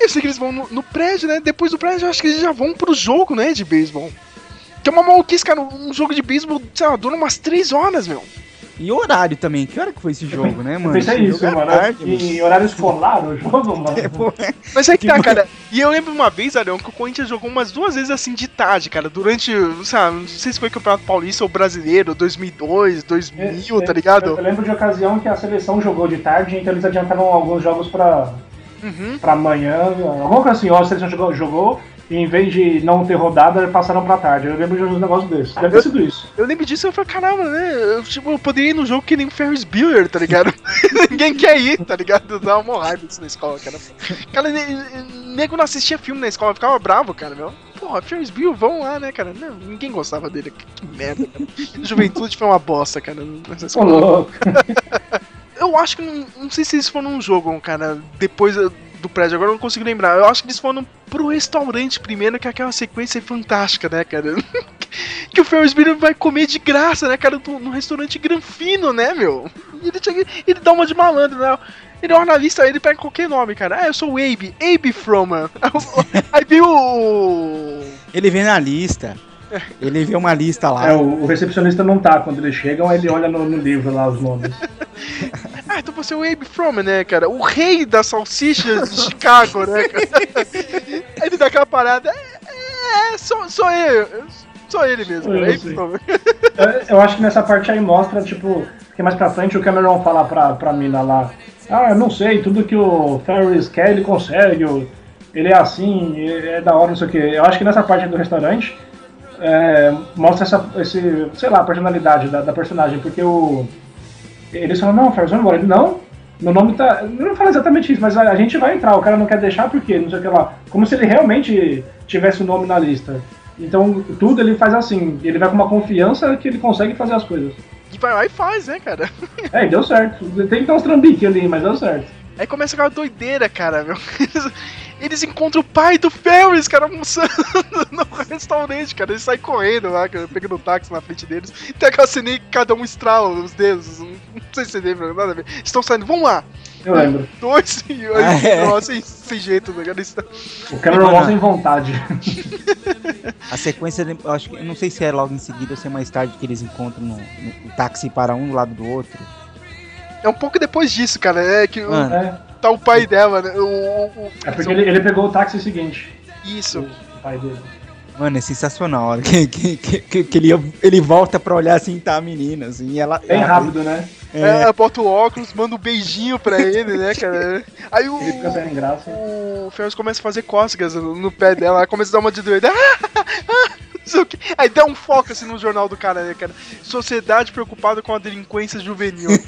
Eu sei que eles vão no, no prédio, né? Depois do prédio, eu acho que eles já vão pro jogo, né, de beisebol. Que é uma maluquice, cara, um jogo de beisebol, sei lá, dura umas 3 horas, meu. E horário também. Que hora que foi esse jogo, né, mano? Esse isso, é mano. tarde, em horário escolar o jogo, mano. [laughs] Pô, é. Mas é que tá, [laughs] cara. E eu lembro uma vez, Arão, que o Corinthians jogou umas duas vezes assim de tarde, cara. Durante, sabe, não sei se foi Campeonato Paulista ou Brasileiro, 2002, 2000, tá ligado? Eu, eu lembro de ocasião que a seleção jogou de tarde, então eles adiantavam alguns jogos pra, Uhum. pra amanhã. Alguma coisa assim, ó, a seleção jogou, jogou e em vez de não ter rodada, passaram pra tarde. Eu lembro de uns negócios desses. Deve ter sido isso. Eu lembro disso e eu falei, caramba, né? Eu, tipo, eu poderia ir no jogo que nem o Ferris Bueller, tá ligado? [laughs] Ninguém quer ir, tá ligado? Dá uma raiva isso na escola, cara. Cara, ne- ne- nego não assistia filme na escola, eu ficava bravo, cara, meu. Porra, Ferris Bueller, vão lá, né, cara? Não, ninguém gostava dele. Que, que merda, cara. Juventude foi uma bosta, cara, nessa Ô, escola. louco. [laughs] Eu acho que não, não sei se eles foram num jogo, cara, depois do prédio, agora eu não consigo lembrar. Eu acho que eles foram pro restaurante primeiro, que é aquela sequência fantástica, né, cara? [laughs] que o Ferris Bueller vai comer de graça, né, cara, no, restaurante Granfino, né, meu? Ele, chega- ele dá uma de malandro, né? Ele olha na lista, ele pega qualquer nome, cara. Ah, eu sou o Abe, Abe Froman. [laughs] Aí vem o. Ele vem na lista. Ele vê uma lista lá. É, o, o recepcionista não tá quando eles chegam, ele olha no, no livro lá os nomes. [laughs] Ah, então você é o Abe Froman, né, cara? O rei das salsichas de Chicago, né, cara? [laughs] Ele dá aquela parada. É, é sou, sou eu. Sou ele mesmo, Sou cara. eu, Abe. Froman. Eu, eu acho que nessa parte aí mostra, tipo, que mais pra frente o Cameron fala pra, pra mina lá. Ah, eu não sei, tudo que o Ferris quer ele consegue, ele é assim, é é da hora, não sei o que. Eu acho que nessa parte do restaurante é, mostra essa, esse, sei lá, a personalidade da, da personagem, porque o. Eles falam, não, vamos embora. Ele, não, meu nome tá. Não fala exatamente isso, mas a, a gente vai entrar, o cara não quer deixar porque, não sei o que lá. Como se ele realmente tivesse o nome na lista. Então, tudo ele faz assim, ele vai com uma confiança que ele consegue fazer as coisas. E vai lá e faz, né, cara? É, e deu certo. Tem que dar uns trambiques ali, mas deu certo. Aí começa aquela doideira, cara, meu. [laughs] Eles, eles encontram o pai do Ferris, cara, almoçando [laughs] no restaurante, cara. Eles saem correndo lá, cara, pegando o táxi na frente deles. Tem aquela cena que cada um estrala os dedos. Não sei se você lembra, nada a ver. Estão saindo, vamos lá. Eu lembro. Dois e Ah, é. nossa, sem, sem jeito, né, cara. Tão- O Cameron Mano. mostra em vontade. [laughs] A sequência, eu acho que não sei se é logo em seguida ou se é mais tarde que eles encontram no, no táxi para um do lado do outro. É um pouco depois disso, cara. É que o- É, tá o pai dela, né? O, o- o- é porque ele, ele pegou o táxi seguinte. Isso. O pai dele. mano, é sensacional. a hora Que, que, que, que- ele, ele volta pra olhar assim, tá a menina, assim, e ela. Bem ela- rápido, né? É, É, bota o óculos, manda um beijinho pra ele, né, cara? Aí o. Ele fica sem graça. O Ferris começa a fazer cócegas no, no pé dela, ela começa a dar uma de doida. [laughs] Aí dá um foco assim no jornal do cara, né, cara? Sociedade preocupada com a delinquência juvenil. [laughs]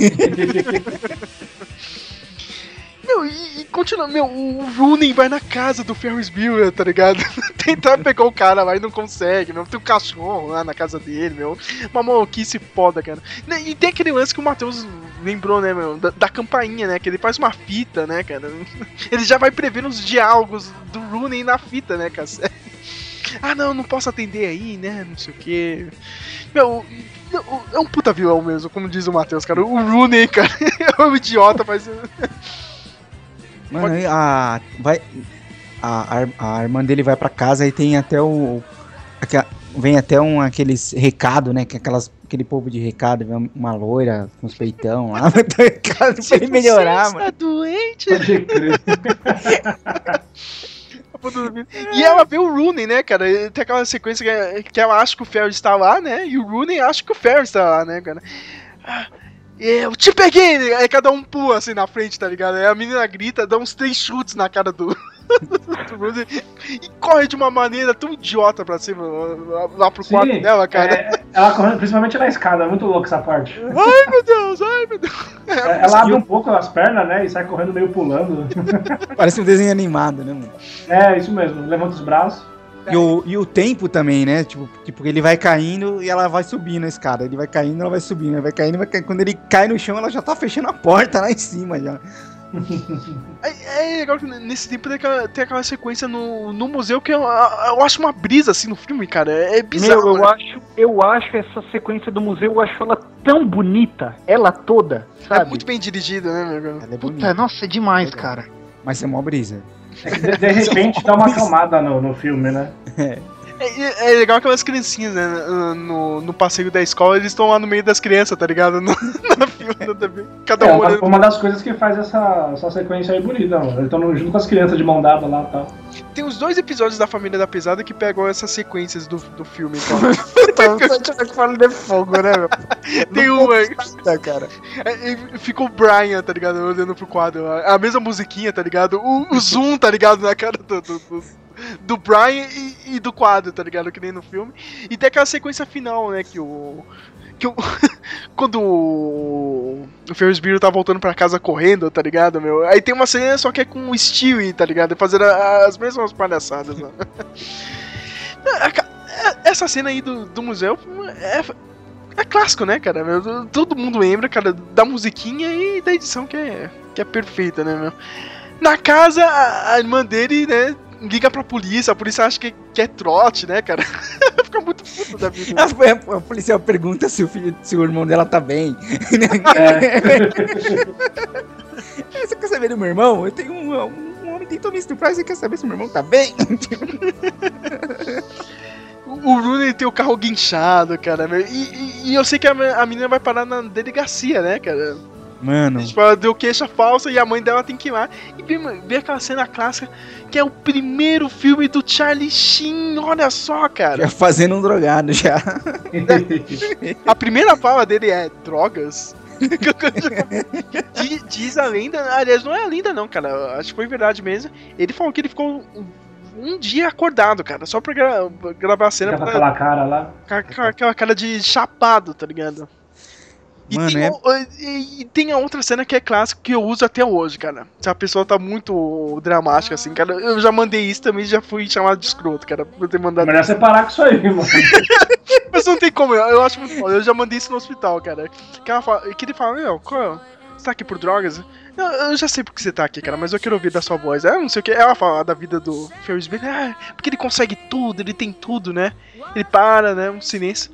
meu, e, e continua, meu, o Rooney vai na casa do Ferris Bueller, tá ligado? [laughs] Tentar pegar o cara lá e não consegue, meu. Tem um cachorro lá na casa dele, meu. Uma maluquice foda, cara. Né, E tem aquele lance que o Matheus lembrou, né, meu? Da, da campainha, né? Que ele faz uma fita, né, cara? [laughs] Ele já vai prevendo os diálogos do Rooney na fita, né, cara? Ah, não, não posso atender aí, né? Não sei o quê. Meu, é um puta vilão mesmo, como diz o Matheus, cara. O Rooney, [laughs] cara, é um idiota, mas. Mano, aí a, vai, a, a, a irmã dele vai pra casa e tem até o. aquela- vem até um aqueles recado, né? Que aquelas, aquele povo de recado, vem uma loira com os peitão lá, [laughs] recado pra ele melhorar, Você mano. está doente? [laughs] E ela vê o Rooney, né, cara? Tem aquela sequência que, ela acha que o Ferris está lá, né? E o Rooney acha que o Ferris está lá, né, cara? Eu te peguei! Aí cada um pula assim na frente, tá ligado? Aí a menina grita, dá uns três chutes na cara do. [laughs] e corre de uma maneira tão idiota pra cima, lá, pro quarto Sim, dela, cara. é, ela correndo, principalmente na escada, é muito louco essa parte. Ai meu Deus, ai meu Deus. É, Ela [laughs] abre um pouco as pernas, né? E sai correndo meio pulando. Parece um desenho animado, né, mano? É, isso mesmo, levanta os braços. E o, e o tempo também, né? Tipo, tipo, ele vai caindo e ela vai subindo a escada. Ele vai caindo, ela vai subindo, ele vai caindo, vai caindo. Quando ele cai no chão, ela já tá fechando a porta lá em cima já. [laughs] É, é legal que nesse tempo tem aquela, tem aquela sequência no, no museu que eu, eu acho uma brisa assim no filme, cara. É bizarro. Meu, eu né? acho, eu acho essa sequência do museu, eu acho ela tão bonita, ela toda, É sabe? muito bem dirigida, né, meu? Ela é Puta, nossa, é demais, cara. Mas é mó brisa. De, de repente dá uma acalmada no, no filme, né? É, [laughs] é legal aquelas criancinhas, né? No, no passeio da escola, eles estão lá no meio das crianças, tá ligado? No, [laughs] na fila também. Cada É, um uma, olhando. uma das coisas que faz essa, essa sequência aí bonita, mano. Eles estão junto com as crianças de mão dada lá e tal. Tem os dois episódios da Família da Pesada que pegam essas sequências do, do filme, então. falando de fogo, né, meu? Tem um, é, Tá, cara. é, é, fica o Brian, tá ligado? Olhando pro quadro. A a mesma musiquinha, tá ligado? O, o zoom, tá ligado? Na cara do, do, do, do Brian e, e do quadro, tá ligado? Que nem no filme. E tem aquela sequência final, né? Que o. Que o. [laughs] quando o. O Ferris Bueller tá voltando pra casa correndo, tá ligado, meu? Aí tem uma cena só que é com o Stewie, tá ligado? Fazendo as mesmas palhaçadas, [laughs] Essa cena aí do, do museu é, é clássico, né, cara? meu? Todo mundo lembra, cara, da musiquinha e da edição que é, que é perfeita, né, meu? Na casa, a irmã dele, né, liga pra polícia, a polícia acha que, que é trote, né, cara? [laughs] Fica muito puto da vida. A, a policial pergunta se o, filho, se o irmão dela tá bem. É. [laughs] Você quer saber do meu irmão? Eu tenho um, um homem tentou me estuprar, você quer saber se meu irmão tá bem? [laughs] O Rooney tem o carro guinchado, cara. E, e- e eu sei que a, a menina vai parar na delegacia, né, cara? Mano, Tipo, ela deu queixa falsa e a mãe dela tem que ir lá. E vê, vê aquela cena clássica que é o primeiro filme do Charlie Sheen, olha só, cara. já fazendo um drogado já. A primeira fala dele é drogas. [laughs] Di- Diz a lenda, aliás, não é a lenda não, cara. Acho que foi verdade mesmo. Ele falou que ele ficou um, dia acordado, cara, só pra gra- gravar a cena pra, aquela cara lá. com aquela cara de chapado, tá ligado? E, Mano, tem, é- o- e- e tem a outra cena que é clássica que eu uso até hoje, cara. Se a pessoa tá muito dramática, assim, cara. Eu já mandei isso também já fui chamado de escroto, cara, por ter mandado. Melhor você parar com isso aí, mano. [laughs] Mas não tem como, eu, eu acho muito foda. Eu já mandei isso no hospital, cara. Que, ela fala, que ele fala, meu, qual, você tá aqui por drogas? Eu, eu já sei porque você tá aqui, cara, mas eu quero ouvir da sua voz. É, não sei o que. Ela fala da vida do Ferris Bueller. Ah, porque ele consegue tudo, ele tem tudo, né? Ele para, né? Um silêncio.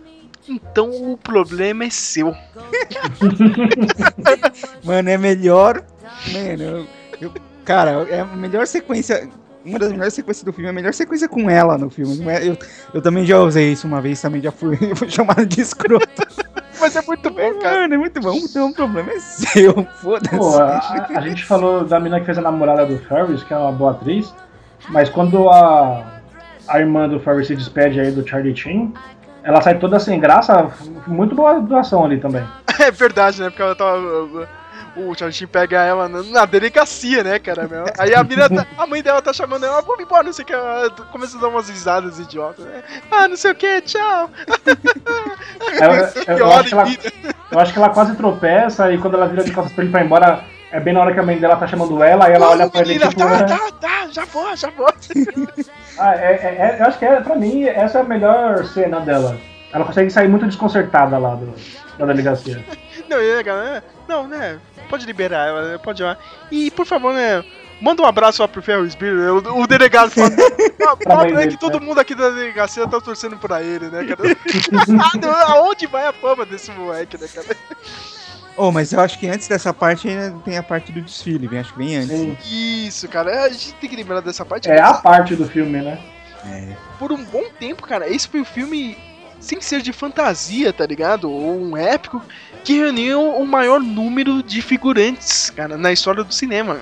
Então o problema é seu. [laughs] Mano, é melhor. Mano, eu, eu- cara, é a melhor sequência. Uma das melhores sequências do filme, é a melhor sequência com ela no filme. É- Eu, eu também já usei isso uma vez, também já fui, [laughs] fui chamado de escroto. Mas é muito bom, cara. Mano, é muito bom, então o problema é seu, Pô, foda-se. a, a gente falou da menina que fez a namorada do Ferris, que é uma boa atriz, mas quando a, a irmã do Ferris se despede aí do Charlie Chin, ela sai toda sem graça, muito boa atuação ali também. [laughs] É verdade, né? Porque ela tava. O Sheen pega ela na, delegacia, né, cara? meu? Aí a, mina tá- a mãe dela tá chamando ela, vamos embora, não sei o que. Ela começa a dar umas risadas idiotas. Né? Ah, não sei o que, tchau. Eu, [laughs] eu- eu acho que ela, eu acho que ela quase tropeça e quando ela vira de costas pra ele pra ir embora, é bem na hora que a mãe dela tá chamando ela, aí ela olha pra ele Menina, tipo. tá, né? tá, tá, já vou, já vou. [laughs] Ah, é, é- é- eu acho que é, pra mim, essa é a melhor cena dela. Ela consegue sair muito desconcertada lá do, da delegacia. [laughs] Não, é né? Não, né? Pode liberar ela, né? pode ir lá. E, por favor, né? Manda um abraço lá pro Ferris Bueller, o, o delegado fala. [laughs] "Ah, Pra Fala dele, que todo né? mundo aqui da delegacia tá torcendo pra ele, né, cara? Ah, Aonde vai a fama desse moleque, né, cara? Oh, mas eu acho que antes dessa parte ainda tem a parte do desfile, vem, acho que vem antes. Sim. Isso, cara, a gente tem que lembrar dessa parte. É a parte do filme, né? Por um bom tempo, cara, esse foi o filme, sem ser de fantasia, tá ligado? Ou um épico, que reuniu o maior número de figurantes, cara, na história do cinema.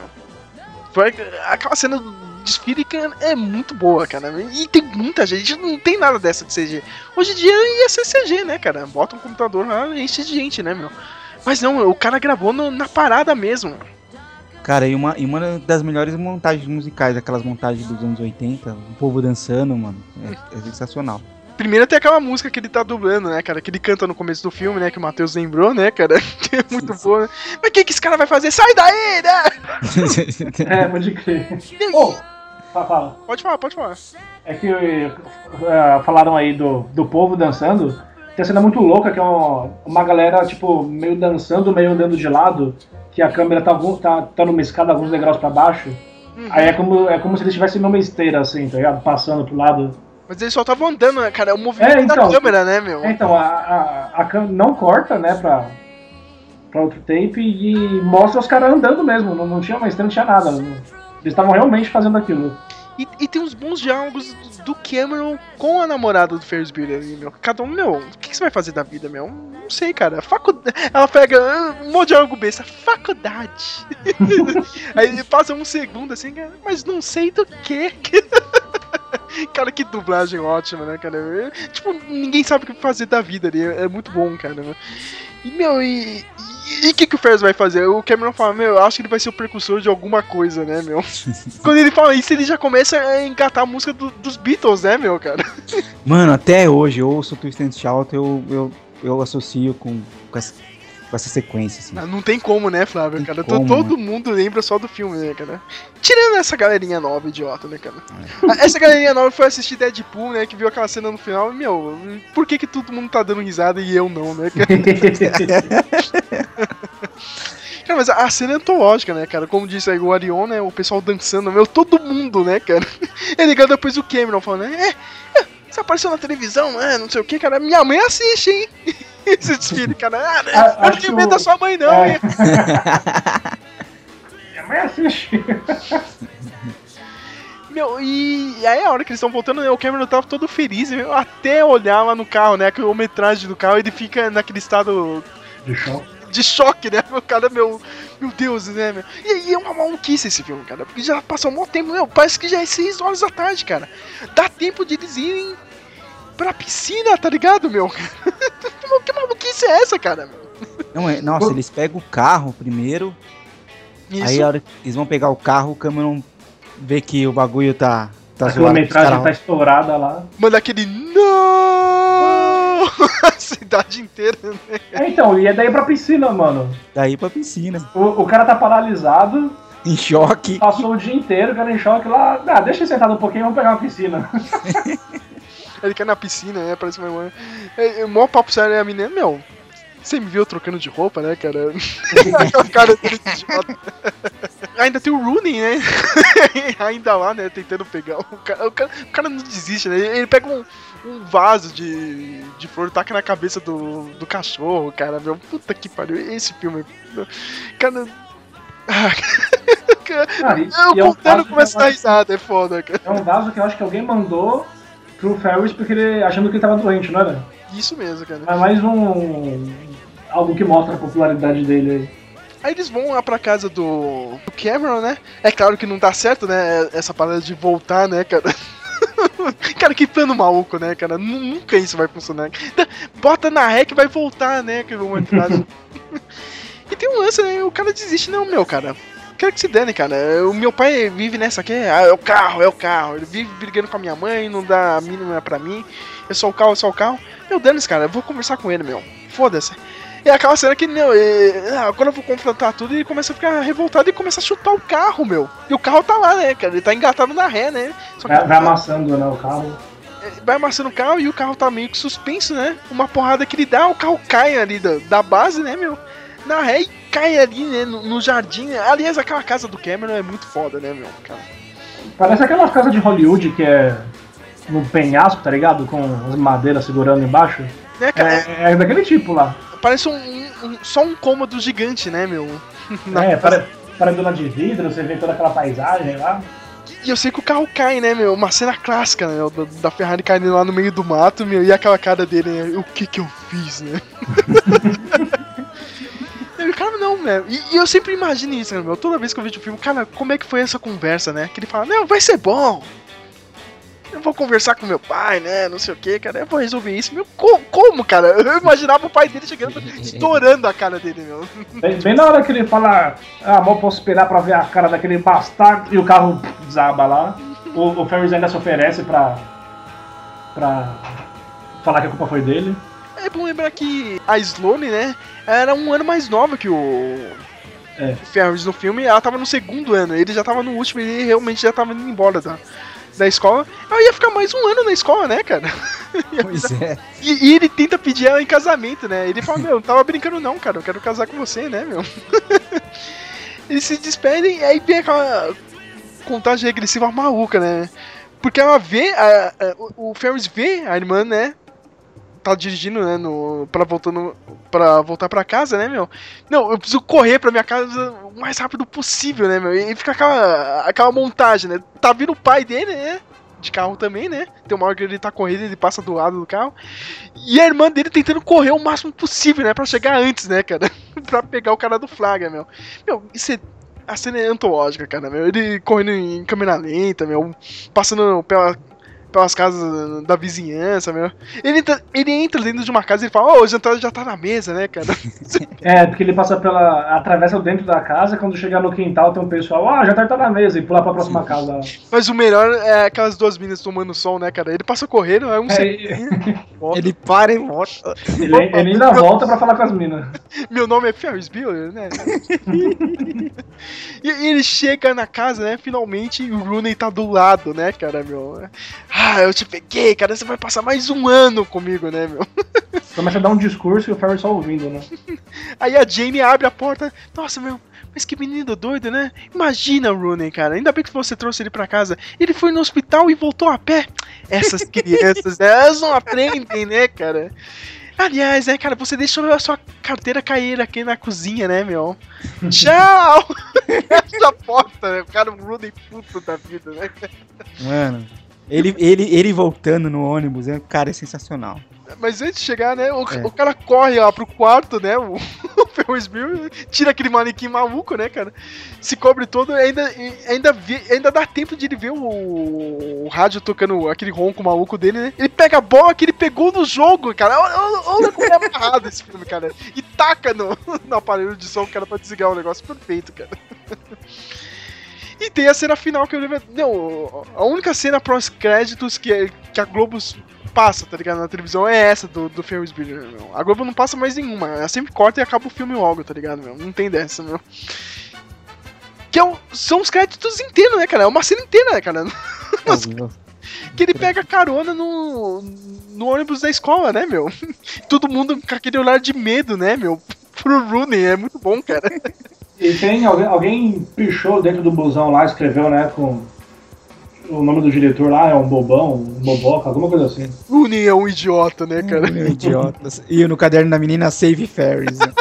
Foi aquela cena do desfile que é muito boa, cara. E tem muita gente, não tem nada dessa de CG. Hoje em dia ia ser CG, né, cara? Bota um computador lá e enche de gente, né, meu? Mas não, o cara gravou no- na parada mesmo. Cara, e uma, e uma das melhores montagens musicais, aquelas montagens dos anos 80, o povo dançando, mano. É, é sensacional. Primeiro tem aquela música que ele tá dublando, né, cara? Que ele canta no começo do filme, né? Que o Matheus lembrou, né, cara? [laughs] Que é muito boa. né? Mas o que, que esse cara vai fazer? Sai daí, né? [laughs] É, pode crer. Ô, fala, fala. Pode falar, pode falar. É que eh, falaram aí do, do povo dançando. Tem uma cena muito louca que é uma, uma galera, tipo, meio dançando, meio andando de lado. Que a câmera tá, tá, tá numa escada alguns degraus pra baixo. Aí é como, é como se eles estivessem numa esteira, assim, tá ligado? Passando pro lado. Mas eles só estavam andando, né, cara? É o movimento É, então. da câmera, né, meu? É, então, a, a, a câmera não corta, né, pra, pra outro tape e mostra os caras andando mesmo. Não, não tinha uma esteira, não tinha nada. Eles estavam realmente fazendo aquilo. E, e tem uns bons diálogos do Cameron com a namorada do Ferris Bueller ali, meu. Cada um, meu, o que, que você vai fazer da vida, meu? Não sei, cara. Faculdade. Ela pega ah, um monte de diálogo besta. Faculdade. [laughs] Aí passa um segundo assim, mas não sei do que. [laughs] Cara, que dublagem ótima, né, cara? É, tipo, ninguém sabe o que fazer da vida ali. É, é muito bom, cara. Né? E, meu, e, e o que, que o Ferris vai fazer? O Cameron fala, meu, eu acho que ele vai ser o precursor de alguma coisa, né, meu? [laughs] Quando ele fala isso, ele já começa a engatar a música do, dos Beatles, né, meu, cara? Mano, até hoje eu ouço Twist and Shout, eu, eu, eu associo com, com essa com essa sequência, assim. Não, não tem como, né, Flávio, Tem cara? como, Todo né? mundo lembra só do filme, né, cara? Tirando essa galerinha nova, idiota, né, cara? Essa galerinha nova foi assistir Deadpool, né, que viu aquela cena no final e, meu, por que que todo mundo tá dando risada e eu não, né, cara? [laughs] Cara, mas a cena é antológica, né, cara? Como disse aí o Arion, né? O pessoal dançando, meu, todo mundo, né, cara? [laughs] É ligado depois o Cameron falando, né? É, é, você apareceu na televisão, né? Não sei o que, cara. Minha mãe assiste, hein? [laughs] Esse desfile, cara. Ah, né? Ah, eu não que medo da sua mãe, não, É. hein? [laughs] Minha mãe assiste. Meu, e aí a hora que eles estão voltando, né, o Cameron tava todo feliz, meu, até olhar lá no carro, né? A quilometragem do carro, ele fica naquele estado De choque. de choque, né? O cara, meu, meu Deus, né, meu? E aí é uma maluquice esse filme, cara, porque já passou um bom tempo, meu, parece que já é 6 horas da tarde, cara. Dá tempo de eles irem pra piscina, tá ligado, meu? [laughs] que maluquice é essa, cara? meu? Não, é, nossa, eles pegam o carro primeiro, Isso. aí a hora que eles vão pegar o carro, o Cameron vê que o bagulho tá, tá A quilometragem tá estourada lá. Manda aquele não! [laughs] A cidade inteira, né? É, então, e é daí pra piscina, mano. Daí pra piscina, O, o cara tá paralisado, em choque. passou o dia inteiro, o cara em choque lá. Ah, deixa ele sentado um pouquinho, vamos pegar uma piscina. [laughs] Ele quer na piscina, né? Parece uma irmã. É, é, mó papo sério, é a menina, meu. Você me viu trocando de roupa, né, cara? [laughs] Aquela cara dele de. Ainda tem o Rooney, né? [laughs] Ainda lá, né? Tentando pegar. O cara, o cara, o cara não desiste, né? Ele pega um, um vaso de, de flor taca na cabeça do, do cachorro, cara. Meu, puta que pariu. Esse filme. Cara. Ah, eu é contando vaso começa a risada, é foda, cara. É um vaso que eu acho que alguém mandou pro Ferris porque ele achando que ele tava doente, não era? Isso mesmo, cara. É mais um. algo que mostra a popularidade dele aí. Aí eles vão lá pra casa do, do Cameron, né? É claro que não dá certo, né? Essa parada de voltar, né, cara? [laughs] cara, que plano maluco, né, cara? Nu- Nunca isso vai funcionar. Bota na ré que vai voltar, né? Que vão entrar. [laughs] e tem um lance, né? O cara desiste, não, meu, cara. Quero que se dane, cara. O meu pai vive nessa aqui, ah, é o carro, é o carro. Ele vive brigando com a minha mãe, não dá a mínima pra mim. É só o carro, é só o carro. Meu, dane-se, cara. Eu vou conversar com ele, meu. Foda-se. E aquela cena que, meu, é, agora eu vou confrontar tudo e ele começa a ficar revoltado e começa a chutar o carro, meu. E o carro tá lá, né, cara? Ele tá engatado na ré, né? Só que Vai, vai amassando né, o carro. vai amassando o carro e o carro tá meio que suspenso, né? Uma porrada que ele dá, o carro cai ali da, da base, né, meu? Na ré e cai ali, né, no, no jardim. Aliás, aquela casa do Cameron é muito foda, né, meu? Cara. Parece aquelas casas de Hollywood que é no penhasco, tá ligado? Com as madeiras segurando embaixo. Né, cara? É, é daquele tipo lá. Parece um, um- só um cômodo gigante, né, meu? [laughs] É, casa. para, paredona de vidro, você vê toda aquela paisagem lá. E eu sei que o carro cai, né, meu? Uma cena clássica, né? Da, da Ferrari caindo lá no meio do mato, meu, e aquela cara dele, né? O que que eu fiz, né? [laughs] E cara, não, né? E, e eu sempre imagino isso, né, meu? Toda vez que eu vejo o filme, cara, como é que foi essa conversa, né? Que ele fala, não, vai ser bom. Eu vou conversar com meu pai, né? Não sei o que, cara. Eu vou resolver isso. Meu, co- como, cara? Eu imaginava o pai dele chegando, [laughs] estourando a cara dele, meu. Bem, bem na hora que ele fala, ah, mal posso esperar pra ver a cara daquele bastardo e o carro desaba lá. O, o Ferris ainda se oferece pra. pra falar que a culpa foi dele. É bom lembrar que a Sloane, né, era um ano mais nova que o É. Ferris no filme. Ela tava no segundo ano, ele já tava no último, ele realmente já tava indo embora da, da escola. Ela ia ficar mais um ano na escola, né, cara? [laughs] Pois é. E, e ele tenta pedir ela em casamento, né? Ele fala, meu, não tava brincando não, cara, eu quero casar com você, né, meu? [laughs] Eles se despedem e aí vem aquela contagem regressiva maluca, né? Porque ela vê, a- a- o- o Ferris vê a irmã, né? Tá dirigindo, né, no, pra voltando pra voltar pra casa, né, meu? Não, eu preciso correr pra minha casa o mais rápido possível, né, meu? E fica aquela, aquela montagem, né? Tá vindo o pai dele, né? De carro também, né? Tem uma hora que ele tá correndo, ele passa do lado do carro. E a irmã dele tentando correr o máximo possível, né? Pra chegar antes, né, cara? [laughs] pra pegar o cara do flagra, meu. Meu, isso é a cena é antológica, cara, meu. Ele correndo em câmera lenta, meu, passando pela, pelas casas da vizinhança, meu. Ele entra, ele entra dentro de uma casa e fala, ô, oh, o jantar já tá na mesa, né, cara? [laughs] É, porque ele passa pela. atravessa dentro da casa, quando chegar no quintal tem um pessoal, ah, o jantar tá na mesa, e pular pra próxima casa. Mas o melhor é aquelas duas meninas tomando sol, né, cara? Ele passa correndo, é um é, [laughs] Ele para e volta. Ele, ele ainda volta pra falar com as minas. [laughs] Meu nome é Ferris Bueller, né? e, e ele chega na casa, né, finalmente, e o Rooney tá do lado, né, cara, meu. Ah, eu te peguei, cara, você vai passar mais um ano comigo, né, meu? [laughs] Começa a dar um discurso e o Ferris só ouvindo, né? Aí a Jane abre a porta. Nossa, meu, mas que menino doido, né? Imagina, Rooney, cara. Ainda bem que você trouxe ele pra casa. Ele foi no hospital e voltou a pé. Essas [laughs] crianças, elas não aprendem, né, cara? Aliás, né, cara, você deixou a sua carteira cair aqui na cozinha, né, meu? [laughs] Tchau! Essa porta, né? O cara, o Rooney puto da vida, né? Mano. Ele, ele, ele voltando no ônibus, é, cara, é sensacional. Mas antes de chegar, né, o, é. o cara corre lá pro quarto, né, o, [laughs] o Ferris tira aquele manequim maluco, né, cara, se cobre todo ainda, ainda, ainda dá tempo de ele ver o, o, rádio tocando aquele ronco maluco dele, né, ele pega a bola que ele pegou no jogo, cara, olha, olha como é amarrado esse filme, cara, e taca no, no aparelho de som, cara, pra desligar o negócio perfeito, cara. E tem a cena final que eu lembro. Não, a única cena pós-créditos que, que a Globo passa, tá ligado? Na televisão é essa do, do Ferris Bueller, meu. A Globo não passa mais nenhuma. Ela sempre corta e acaba o filme logo, tá ligado, meu? Não tem dessa, meu. Que é o, são os créditos inteiros, né, cara? É uma cena inteira, né, cara? [laughs] que ele pega carona no, no ônibus da escola, né, meu? [laughs] Todo mundo com aquele olhar de medo, né, meu? [laughs] Pro Rooney, é muito bom, cara. E tem alguém, alguém pichou dentro do busão lá, escreveu, né, com o nome do diretor lá é um bobão, um boboca, alguma coisa assim. Rooney é um idiota, né, cara? É um idiota. E no caderno da menina, Save Ferris. Né?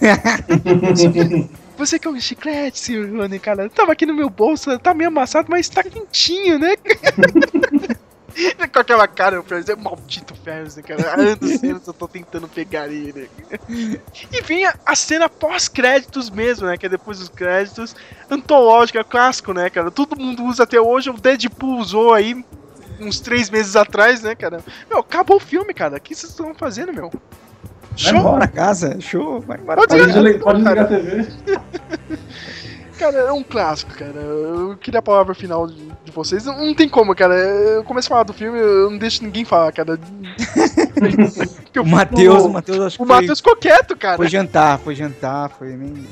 [laughs] Você quer um chiclete, senhor Rooney, cara? Tava aqui no meu bolso, tá meio amassado, mas tá quentinho, né? [laughs] [laughs] Com aquela cara, o Ferris é maldito Ferris, né, cara? Há anos anos eu tô tentando pegar ele. [laughs] E vem a, a cena pós-créditos mesmo, né? Que é depois dos créditos. Antológica, clássico, né, cara? Todo mundo usa até hoje, o Deadpool usou aí uns três meses atrás, né, cara? Meu, acabou o filme, cara. O que vocês estão fazendo, meu? Show! Vai embora casa, show, vai embora. Pode, pode, pode desligar a TV. Cara, é um clássico, cara. Eu queria a palavra final de, de vocês. Não, não, tem como, cara. Eu começo a falar do filme, eu não deixo ninguém falar, cara. [laughs] o Matheus, o Matheus acho que O Matheus ficou quieto, cara. Foi jantar, foi jantar, foi nem.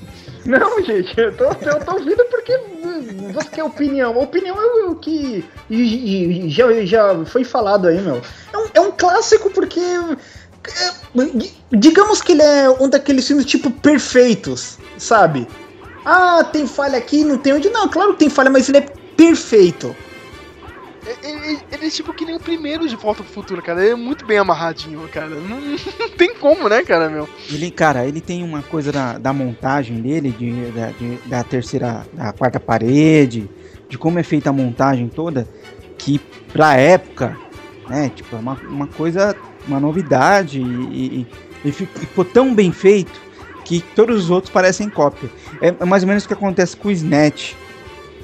Não, gente, eu tô, eu tô ouvindo porque você quer opinião. A opinião é o que e, e, já, já foi falado aí, meu. É um, é um clássico porque. É, digamos que ele é um daqueles filmes tipo perfeitos, sabe? Ah, tem falha aqui, não tem onde. Não, claro que tem falha, mas ele é perfeito. Ele, ele, é tipo que nem o primeiro de Volta pro Futuro, cara. Ele é muito bem amarradinho, cara. Não, [laughs] não tem como, né, cara, meu? Ele, cara, ele tem uma coisa da, da montagem dele, de, da, de, da terceira, da quarta parede, de como é feita a montagem toda, que pra época, né, tipo, é uma, uma coisa, uma novidade e, e, e ficou tão bem feito que todos os outros parecem cópia. É mais ou menos o que acontece com o Snatch.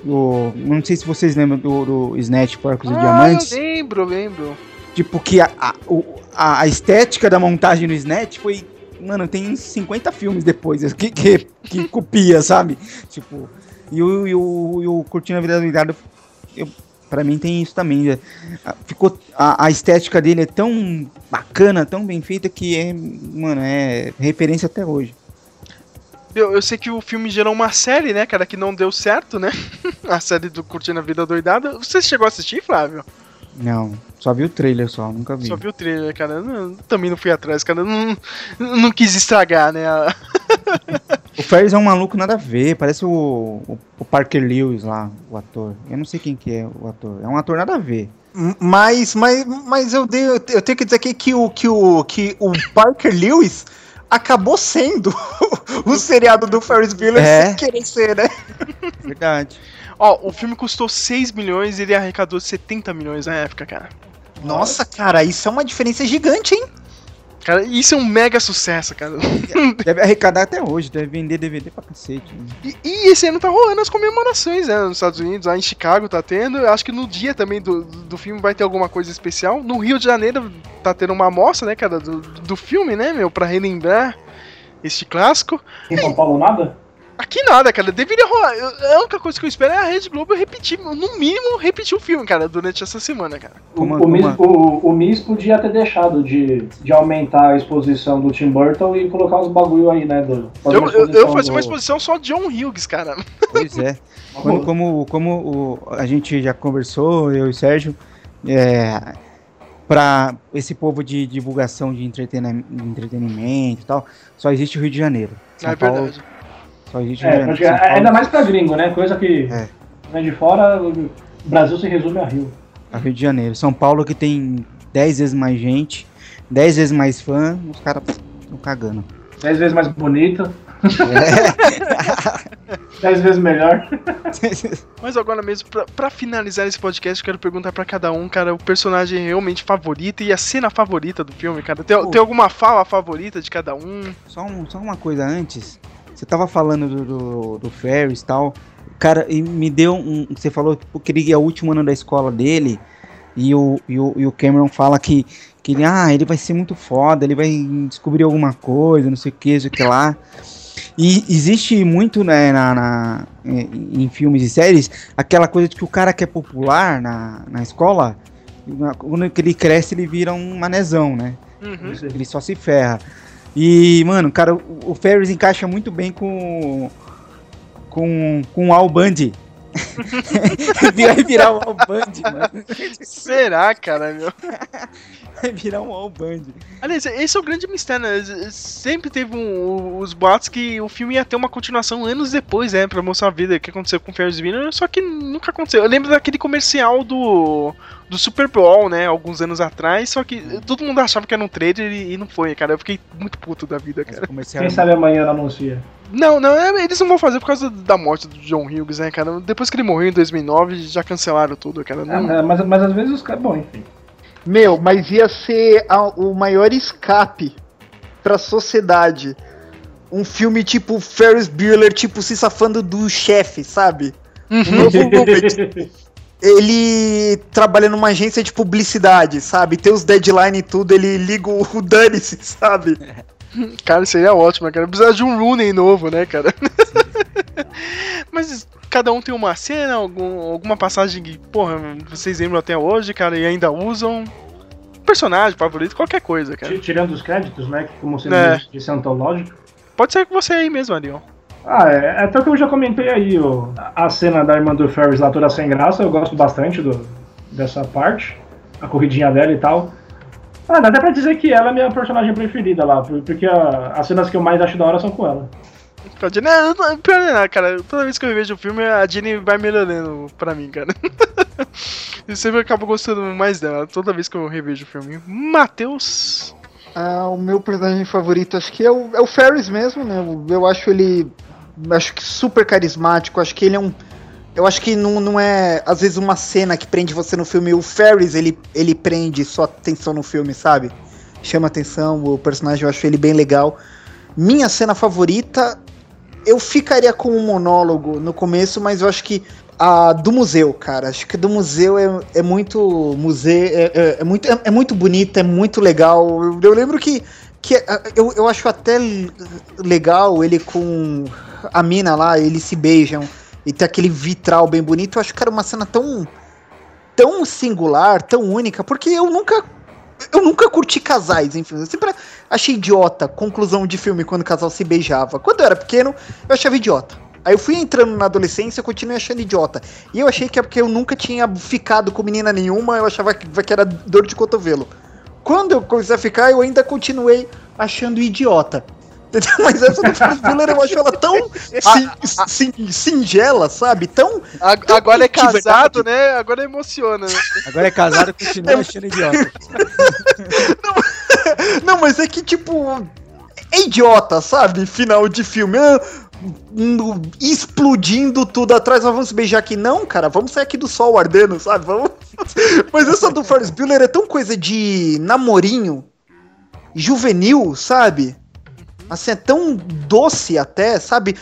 O, não sei se vocês lembram do, do Snatch Porcos ah, e Diamantes. Eu lembro, lembro. Tipo, que a, a, a, estética da montagem do Snatch foi. Mano, tem 50 filmes depois [laughs] que, que, que copia, sabe? Tipo. E o, e o, e o Curtindo a Vida Doidada, eu, pra mim tem isso também. É, ficou, a, a, estética dele é tão bacana, tão bem feita que é, mano, é referência até hoje. Eu, eu sei que o filme gerou uma série, né, cara, que não deu certo, né? [laughs] a série do Curtindo a Vida Doidada. Você chegou a assistir, Flávio? Não, só vi o trailer só, nunca vi. Só vi o trailer, cara. Não, também não fui atrás, cara. Não, não quis estragar, né? [laughs] o Ferris é um maluco nada a ver, parece o, o, o, Parker Lewis lá, o ator. Eu não sei quem que é o ator. É um ator nada a ver. Mas, mas, mas eu, dei, eu tenho que dizer aqui que o, que o, que o Parker Lewis acabou sendo [laughs] o seriado do Ferris Bueller É. sem querer ser, né? Verdade. Ó, o filme custou 6 milhões e ele arrecadou 70 milhões na época, cara. Nossa, cara, isso é uma diferença gigante, hein? Cara, isso é um mega sucesso, cara. [laughs] Deve arrecadar até hoje, deve vender DVD pra cacete. né? E, e esse ano tá rolando as comemorações, né? Nos Estados Unidos, lá em Chicago tá tendo. Eu Acho que no dia também do, do filme vai ter alguma coisa especial. No Rio de Janeiro tá tendo uma amostra, né, cara, do, do filme, né, meu? Pra relembrar este clássico. Em São Paulo nada? Aqui nada, cara. Deveria rolar. Eu- a única coisa que eu espero é a Rede Globo repetir, no mínimo, repetir o filme, cara, durante essa semana, cara. O, o, Miss, o, o Miss podia ter deixado de, de aumentar a exposição do Tim Burton e colocar os bagulho aí, né? Do, fazer Eu, uma eu, eu fazia uma do- exposição só de John Hughes, cara. Pois é. Uma [laughs] Quando, como como o- a gente já conversou, eu e o Sérgio, é, para esse povo de divulgação de, entretenimento, de entretenimento e tal, só existe o Rio de Janeiro. São é Paulo, verdade. Só É. São Paulo, ainda mais pra gringo, né? Coisa que É. vem de fora, o Brasil se resume a Rio. a Rio de Janeiro. São Paulo que tem 10 vezes mais gente, 10 vezes mais fã, os caras estão cagando. Dez vezes mais bonita, É. [laughs] dez vezes melhor. [laughs] Mas agora mesmo, pra, pra finalizar esse podcast, eu quero perguntar pra cada um, cara, o personagem realmente favorito e a cena favorita do filme, cara. Tem, Pô. tem alguma fala favorita de cada um? Só, um- só uma coisa antes. Você tava falando do, do, do Ferris e tal. Cara, e me deu um. Você falou tipo, que ele é o último ano da escola dele. E o, e o, e o Cameron fala que, que ele, ah, ele vai ser muito foda, ele vai descobrir alguma coisa, não sei o que, não sei o que lá. E existe muito né, na, na- em em filmes e séries aquela coisa de que o cara que é popular na, na escola, na- quando ele cresce, ele vira um manezão, né? Uhum. Ele só se ferra. E, mano, cara, o, Ferris encaixa muito bem com. com. com o Al Bundy. [laughs] Vai virar o Al Bundy, mano. Será, cara, meu? Vai virar um Al Bundy. Aliás, esse é o grande mistério, né? Sempre teve um- os boatos que o filme ia ter uma continuação anos depois, né? Pra mostrar a vida que aconteceu com o Ferris Bueller, só que nunca aconteceu. Eu lembro daquele comercial do, do Super Bowl, né? Alguns anos atrás, só que todo mundo achava que era um trailer e, e não foi, cara. Eu fiquei muito puto da vida, Esse cara. comercial Quem sabe amanhã ela anuncia. Não, não, é- eles não vão fazer por causa da morte do John Hughes, né, cara? Depois que ele morreu em 2009, já cancelaram tudo, cara. É, Não, mas, mas às vezes os caras. Bom, enfim. Meu, mas ia ser a- o maior escape pra sociedade. Um filme tipo Ferris Bueller, tipo, se safando do chefe, sabe? Um novo Rupert. Ele trabalha numa agência de publicidade, sabe? Tem os deadline e tudo, ele liga o o dane-se, [laughs] sabe? [laughs] Cara, seria ótimo, cara. Precisa de um Rooney novo, né, cara? [laughs] Mas cada um tem uma cena, algum- alguma passagem que, porra, vocês lembram até hoje, cara, e ainda usam. Personagem favorito, qualquer coisa, cara. Ti- Tirando os créditos, né? Que como você É. disse, é antológico. Pode ser com você aí mesmo, Ariel. Ah, é, até o que eu já comentei aí, o, a cena da irmã do Ferris lá toda sem graça, eu gosto bastante do, dessa parte, a corridinha dela e tal. Ah, dá até pra dizer que ela é minha personagem preferida lá, por- porque a- as cenas que eu mais acho da hora são com ela. Com a Jenny, não, pior não é nada, cara. Toda vez que eu vejo o filme, a Jenny vai melhorando pra mim, cara. [laughs] Eu sempre acabo gostando mais dela, toda vez que eu revejo o filme. Matheus. Ah, o meu personagem favorito acho que é o, é o Ferris mesmo, né? Eu, eu acho ele. Acho que super carismático. Acho que ele é um. Eu acho que não, não é, às vezes, uma cena que prende você no filme. O Ferris, ele, ele prende sua atenção no filme, sabe? Chama atenção, o personagem, eu acho ele bem legal. Minha cena favorita, eu ficaria com um monólogo no começo, mas eu acho que a do museu, cara. Acho que do museu é, é muito museu, é, é- é muito, é, é muito bonita, é muito legal. Eu, eu lembro que, que é, eu, eu acho até legal ele com a mina lá, eles se beijam e tem aquele vitral bem bonito. Eu acho que era uma cena tão tão singular, tão única, porque eu nunca eu nunca curti casais, enfim, eu sempre achei idiota conclusão de filme quando o casal se beijava. Quando eu era pequeno, eu achava idiota. Aí eu fui entrando na adolescência e continuei achando idiota. E eu achei que é porque eu nunca tinha ficado com menina nenhuma, eu achava que era dor de cotovelo. Quando eu comecei a ficar, eu ainda continuei achando idiota. Entendeu? Mas essa do Ferris Bueller eu acho ela tão sin- sin- singela, sabe? Tão. A- Tão agora é casado, né? Agora emociona, né? Agora é casado e continua achando idiota. [laughs] Não, mas é que, tipo. é idiota, sabe? Final de filme. Ah, explodindo tudo atrás, mas vamos se beijar aqui. Não, cara, vamos sair aqui do sol ardendo, sabe? Vamos... [laughs] Mas essa do Ferris Bueller é tão coisa de namorinho, juvenil, sabe? Assim, é tão doce até, sabe?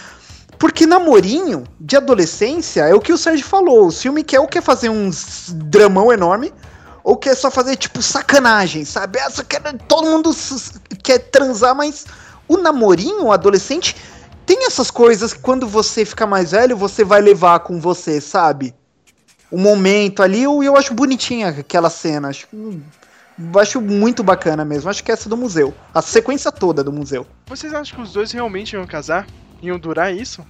Porque namorinho de adolescência é o que o Sérgio falou. O filme quer ou quer fazer uns dramão enorme, ou quer só fazer, tipo, sacanagem, sabe? Essa quer, todo mundo quer transar, mas o namorinho, o adolescente, tem essas coisas que quando você ficar mais velho, você vai levar com você, sabe? O momento ali, eu, eu acho bonitinha aquela cena. Acho, eu acho muito bacana mesmo. Acho que é essa do museu. A sequência toda do museu. Vocês acham que os dois realmente iam casar? Iam durar isso?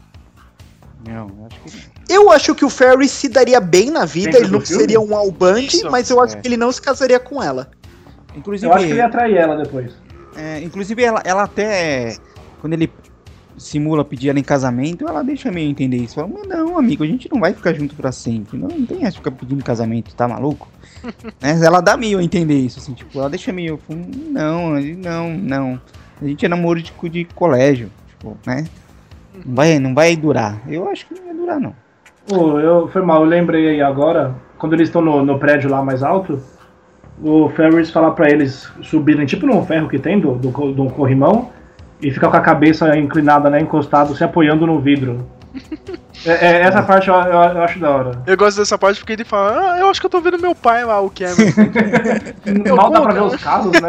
Não, eu acho que. Eu acho que o Ferris se daria bem na vida, Dentro ele não seria um albande, Isso. mas eu acho É. que ele não se casaria com ela. Inclusive, Eu acho que ele ia trair ela depois. é, inclusive ela, ela até. Quando ele simula pedir ela em casamento, ela deixa meio entender isso. Fala, mas não, amigo, a gente não vai ficar junto pra sempre. Não, não tem essa de ficar pedindo casamento, tá maluco? [laughs] Né, Ela dá meio a entender isso, assim, tipo, ela deixa meio. "Hum, Não, não, não. A gente é namoro de, de colégio, tipo, né? Não vai, não vai durar. Eu acho que não vai durar, não. Pô, eu, foi mal, eu lembrei aí agora, quando eles estão no, no prédio lá mais alto, o Ferris fala pra eles subirem, tipo num ferro que tem do, do, do corrimão, e ficar com a cabeça inclinada, né, encostado, se apoiando no vidro. [laughs] É, é, essa parte eu, eu- eu acho da hora. Eu gosto dessa parte porque ele fala, ah, eu acho que eu tô vendo meu pai lá, o Cameron. Eu [laughs] Mal dá pra ver cara. os casos, né?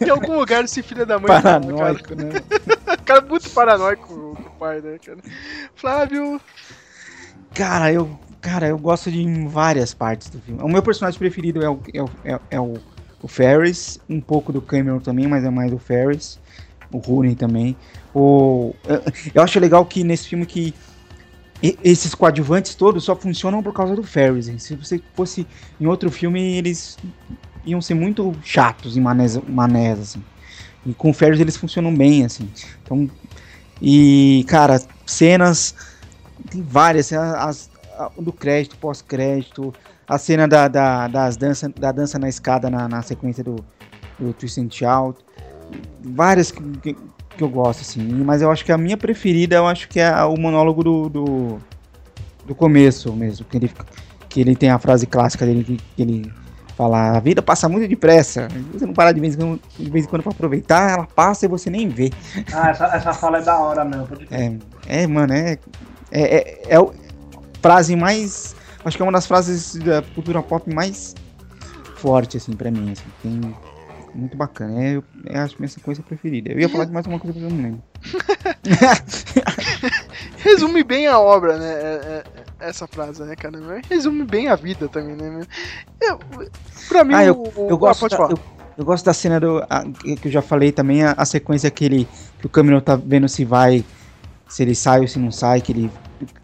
[laughs] em algum lugar esse filho da mãe. tá, cara. Paranoico, né? O [laughs] cara é muito paranoico o pai, né, cara? Flávio. Cara, eu, cara, eu gosto de várias partes do filme. O meu personagem preferido é o, é o, é, é o, o Ferris, um pouco do Cameron também, mas é mais o Ferris. O Rooney também. O, eu, eu acho legal que nesse filme que esses coadjuvantes todos só funcionam por causa do Ferris. Se você fosse em outro filme, eles iam ser muito chatos em manés, manés assim. E com o Ferris eles funcionam bem, assim. Então, e, cara, cenas tem várias, assim, as, a- do crédito, pós-crédito, a cena da, da, das dança, da dança na escada na, na sequência do, do Twist and Shout, várias que, que eu gosto, assim, mas eu acho que a minha preferida, eu acho que é o monólogo do, do, do começo mesmo, que ele, que ele tem a frase clássica dele, que, que ele fala, a vida passa muito depressa, você não parar de vez em quando, de vez em quando pra aproveitar, ela passa e você nem vê. Ah, essa, essa fala é da hora mesmo. É, é mano, é. É, é, é a frase mais. Acho que é uma das frases da cultura pop mais forte, assim, pra mim. Assim, tem, muito bacana. É, eu, é a minha sequência preferida. Eu ia falar de mais uma coisa, mas eu não lembro. [laughs] Resume bem a obra, né? é- é- Essa frase, né, cara? Resume bem a vida também, né? Eu, pra mim, Ah, eu, o- o- eu gosto. ah, pode da, falar. eu, eu gosto da cena do. a- que eu já falei também, a, a sequência que ele. Que o Cameron tá vendo se vai. Se ele sai ou se não sai, que ele.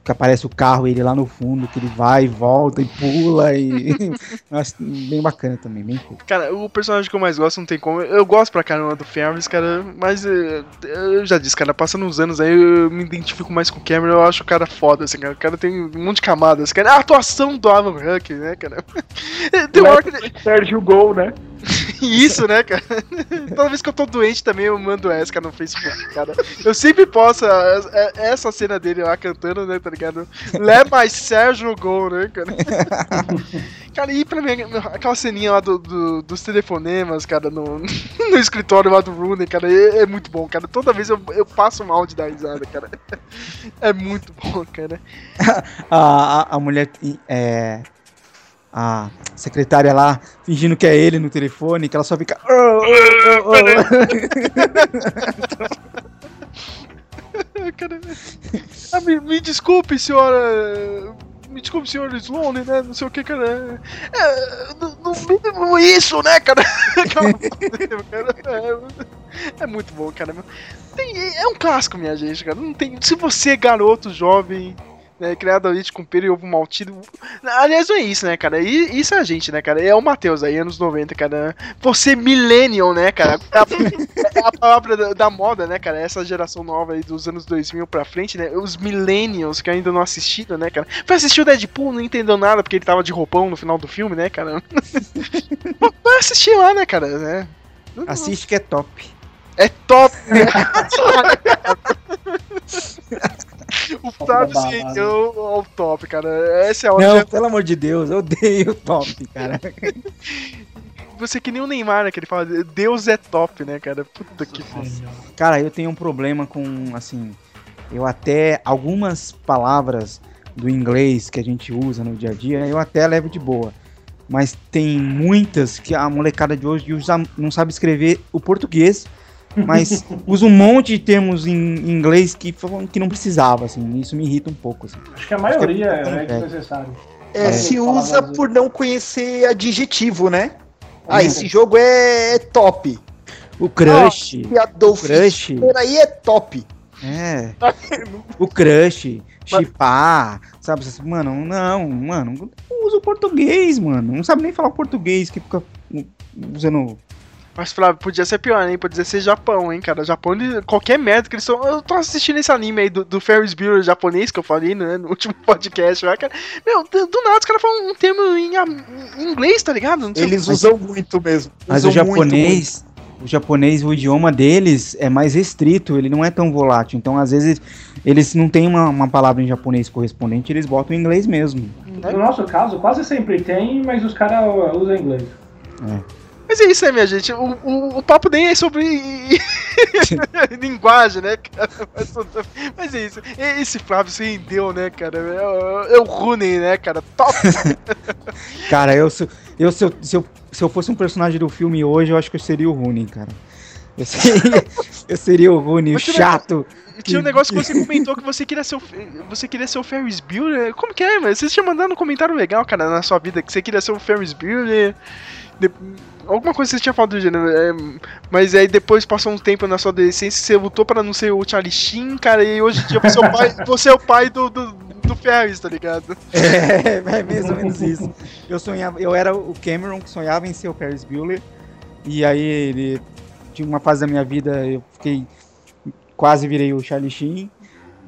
Que aparece o carro e ele lá no fundo, que ele vai e volta e pula e. [laughs] Nossa, bem bacana também, bem cool. Cara, o personagem que eu mais gosto não tem como. Eu gosto pra caramba do Ferris, cara, mas eh, eu já disse, cara, passando uns anos aí eu me identifico mais com o Cameron, eu acho o cara foda, assim, cara. O cara tem um monte de camadas, cara. A atuação do Alan Huck, né, cara? [laughs] Tem uma hora que... Sérgio Gol, né? [laughs] Isso, né, cara? [laughs] Toda vez que eu tô doente também eu mando essa, cara, no Facebook, cara. Eu sempre posto a- a- essa cena dele lá cantando, né, tá ligado? Let my Sérgio Go, né, cara? [laughs] Cara, e pra mim, aquela ceninha lá do, do- dos telefonemas, cara, no, no escritório lá do Rooney, cara, é, é muito bom, cara. Toda vez eu, eu passo mal de dar risada, cara. É muito bom, cara. a, a, a mulher é a secretária lá fingindo que é ele no telefone, que ela só fica "Oh, oh, oh, ah, me, me desculpe, senhora. Me desculpe, senhor Sloane, né? Não sei o que, cara. É, no, no mínimo isso, né, cara? [laughs] É, é muito bom, cara. Tem- é um clássico, minha gente, cara. Não tem, se você é garoto, jovem, né, criado leite com pera e ovo maltido. Aliás, não é isso, né, cara? I- Isso é a gente, né, cara? É o Matheus aí, anos 90, cara. Você, millennial, né, cara? É a, é a palavra da, da moda, né, cara? Essa geração nova aí dos anos 2000 pra frente, né? Os millennials que ainda não assistiram, né, cara? Foi assistir o Deadpool, não entendeu nada porque ele tava de roupão no final do filme, né, cara? [laughs] Vai assistir lá, né, cara? Né? Assiste que é top. É top! [laughs] [laughs] o Flávio se babado. rendeu ao top, cara. Essa é a Não, hora. pelo amor de Deus, eu odeio o top, cara. [laughs] Você é que nem o Neymar, né? Que ele fala, Deus é top, né, cara? Puta que pariu. Cara, eu tenho um problema com, assim, eu até algumas palavras do inglês que a gente usa no dia a dia, eu até levo de boa. Mas tem muitas que a molecada de hoje usa, não sabe escrever o português, mas usa um monte de termos em inglês que, que não precisava, assim. Isso me irrita um pouco, assim. Acho que a maioria que é- é desnecessário. É, É. se usa por não conhecer adjetivo, né? Ah, É. esse jogo é top. O crush, E a Dolph crush. aí é top. é. [laughs] O crush, chipar, sabe? assim, Mano, não, mano, não usa o português, mano. Não sabe nem falar o português que fica usando Mas, Flávio, podia ser pior, hein? Podia ser Japão, hein, cara? Japão, qualquer merda que eles são. Eu tô assistindo esse anime aí do, do Ferris Bueller japonês que eu falei, né? No [laughs] último podcast, lá, cara. Meu, do, do nada os caras falam um termo em, em inglês, tá ligado? Não sei- Eles usam muito mesmo. Mas o Usam muito, japonês, o japonês, o idioma deles é mais restrito, ele não é tão volátil. Então, às vezes, eles não têm uma, uma palavra em japonês correspondente, eles botam em inglês mesmo. No nosso caso, quase sempre tem, mas os caras usam inglês. Mas é isso aí, minha gente. O, o, o papo nem é sobre [laughs] linguagem, né, cara? Mas, mas é isso. Esse Flávio se rendeu, né, cara? É, o- é o Rooney, né, cara? Top! [laughs] Cara, eu, se, eu, se, eu, se, eu, se eu fosse um personagem do filme hoje, eu acho que eu seria o Rooney, cara. Eu seria, [laughs] eu seria o Rooney, o chato. Tinha um negócio que você comentou que você queria ser o, você queria ser o Ferris Bueller. Como que é, velho? Você tinha mandado um comentário legal, cara, na sua vida, que você queria ser o Ferris Bueller. De- Alguma coisa você tinha falado do gênero. é, mas aí depois passou um tempo na sua adolescência, você lutou pra não ser o Charlie Sheen, cara, e hoje em dia você é o pai, [laughs] você é o pai do, do, do Ferris, tá ligado? É, é mais ou menos isso. Eu sonhava, eu era o Cameron que sonhava em ser o Ferris Bueller. E aí ele tinha uma fase da minha vida, eu fiquei quase virei o Charlie Sheen.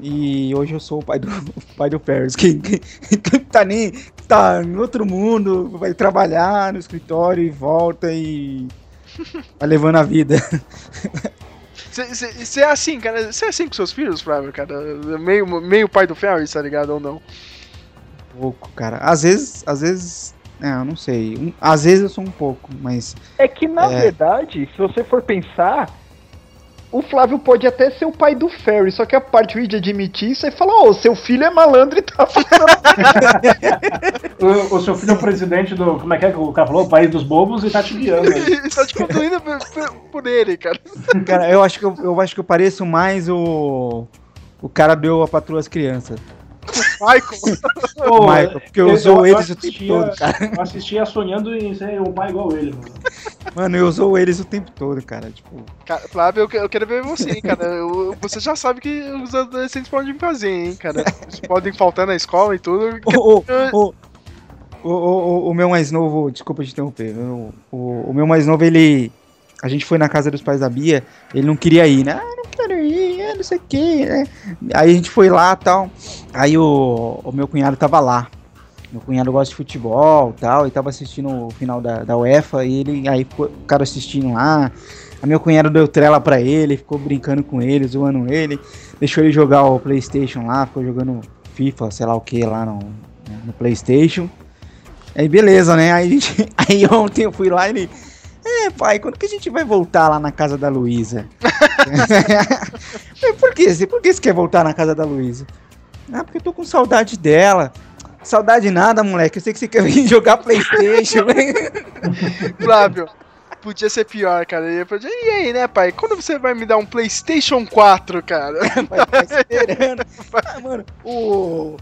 E hoje eu sou o pai do, o [laughs] pai do Ferris, que, que, que tá nem tá em outro mundo, vai trabalhar no escritório e volta e vai [laughs] levando a vida. Você é assim, cara. Você é assim com seus filhos, Flávio, cara? Meio, meio pai do Ferris, tá ligado? Ou não? pouco, cara. Às vezes, às vezes, é, eu não sei. Um- às vezes eu sou um pouco, mas É que, na É. verdade, se você for pensar, o Flávio pode até ser o pai do Ferry, só que a parte de admitir isso é falar, ô, seu filho é malandro e tá [laughs] O, o seu filho é o presidente do. Como é que é que o cara falou? O país dos bobos e tá te guiando. [laughs] tá te conduzindo por, por- ele, cara. [laughs] Cara, eu acho que eu, eu acho que eu pareço mais o o cara do a patroa as crianças. Michael. Pô, Michael, porque eu uso eles o tempo assistia- todo, cara. Eu assistia sonhando em ser um pai igual ele, mano. Mano, eu uso eles o tempo todo, cara. Tipo, Cara, Flávio, eu, que- eu quero ver você, hein, cara. Eu- você já sabe que os adolescentes podem fazer, hein, cara. Eles podem faltar na escola e tudo. o, o, o, o, o, o meu mais novo, desculpa te interromper. O, o, o meu mais novo, ele. A gente foi na casa dos pais da Bia, ele não queria ir, né? Ah, não quero ir, ah, não sei o que, né? Aí a gente foi lá tal. Aí o, o meu cunhado tava lá. Meu cunhado gosta de futebol tal, e tava assistindo o final da, da UEFA, e ele aí cara assistindo lá. A meu cunhado deu trela pra ele, ficou brincando com ele, zoando ele, deixou ele jogar o Playstation lá, ficou jogando FIFA, sei lá o que lá no, no Playstation. Aí beleza, né? Aí, gente, [laughs] aí ontem eu fui lá e ele. É, pai, quando que a gente vai voltar lá na casa da Luísa? Eu, [laughs] Por que? Por que você quer voltar na casa da Luísa? Ah, porque eu tô com saudade dela. Saudade nada, moleque. Eu sei que você quer [laughs] vir jogar Playstation. [laughs] Flávio, podia ser pior, cara. E aí, né, pai? Quando você vai me dar um PlayStation 4, cara? Vai esperando. Ah, mano, o,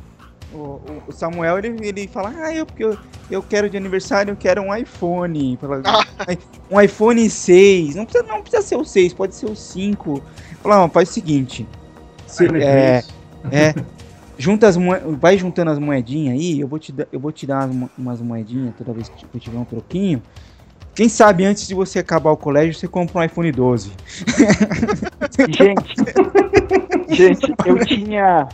o, o Samuel, ele, ele fala, ah, eu, porque eu, eu quero de aniversário, eu quero um iPhone. Fala, [laughs] um iPhone 6. Não precisa, não precisa ser o 6, pode ser o 5. Fala, faz o seguinte. IPhone é, 3. é, junta as vai juntando as moedinhas aí, eu vou te, dar- eu vou te dar umas, umas moedinhas toda vez que eu tiver um troquinho. Quem sabe antes de você acabar o colégio, você compra um iPhone 12. Gente, [laughs] gente, eu tinha.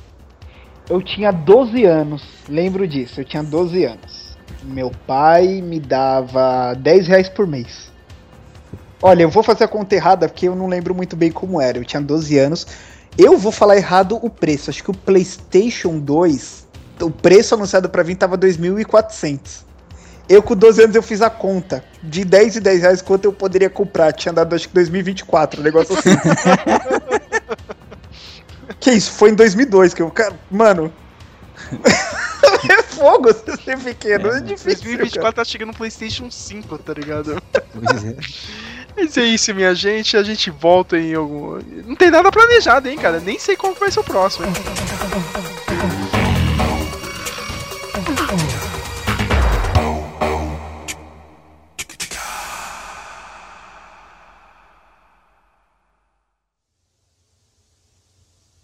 Eu tinha 12 anos, lembro disso, eu tinha 12 anos. Meu pai me dava 10 reais por mês. Olha, eu vou fazer a conta errada porque eu não lembro muito bem como era. Eu tinha 12 anos. Eu vou falar errado o preço. Acho que o PlayStation 2, o preço anunciado pra vir tava 2.400. Eu com 12 anos eu fiz a conta de 10 e 10 reais quanto eu poderia comprar. Tinha dado acho que 2024, um negócio assim. [laughs] que isso? Foi em 2002 que eu. cara, Mano. é [laughs] fogo você ser pequeno, é, difícil. 2024 cara. tá chegando no PlayStation 5, tá ligado? Pois é. [laughs] Mas é isso, minha gente. A gente volta em algum. Não tem nada planejado, hein, cara? Nem sei qual vai ser o próximo. Hein?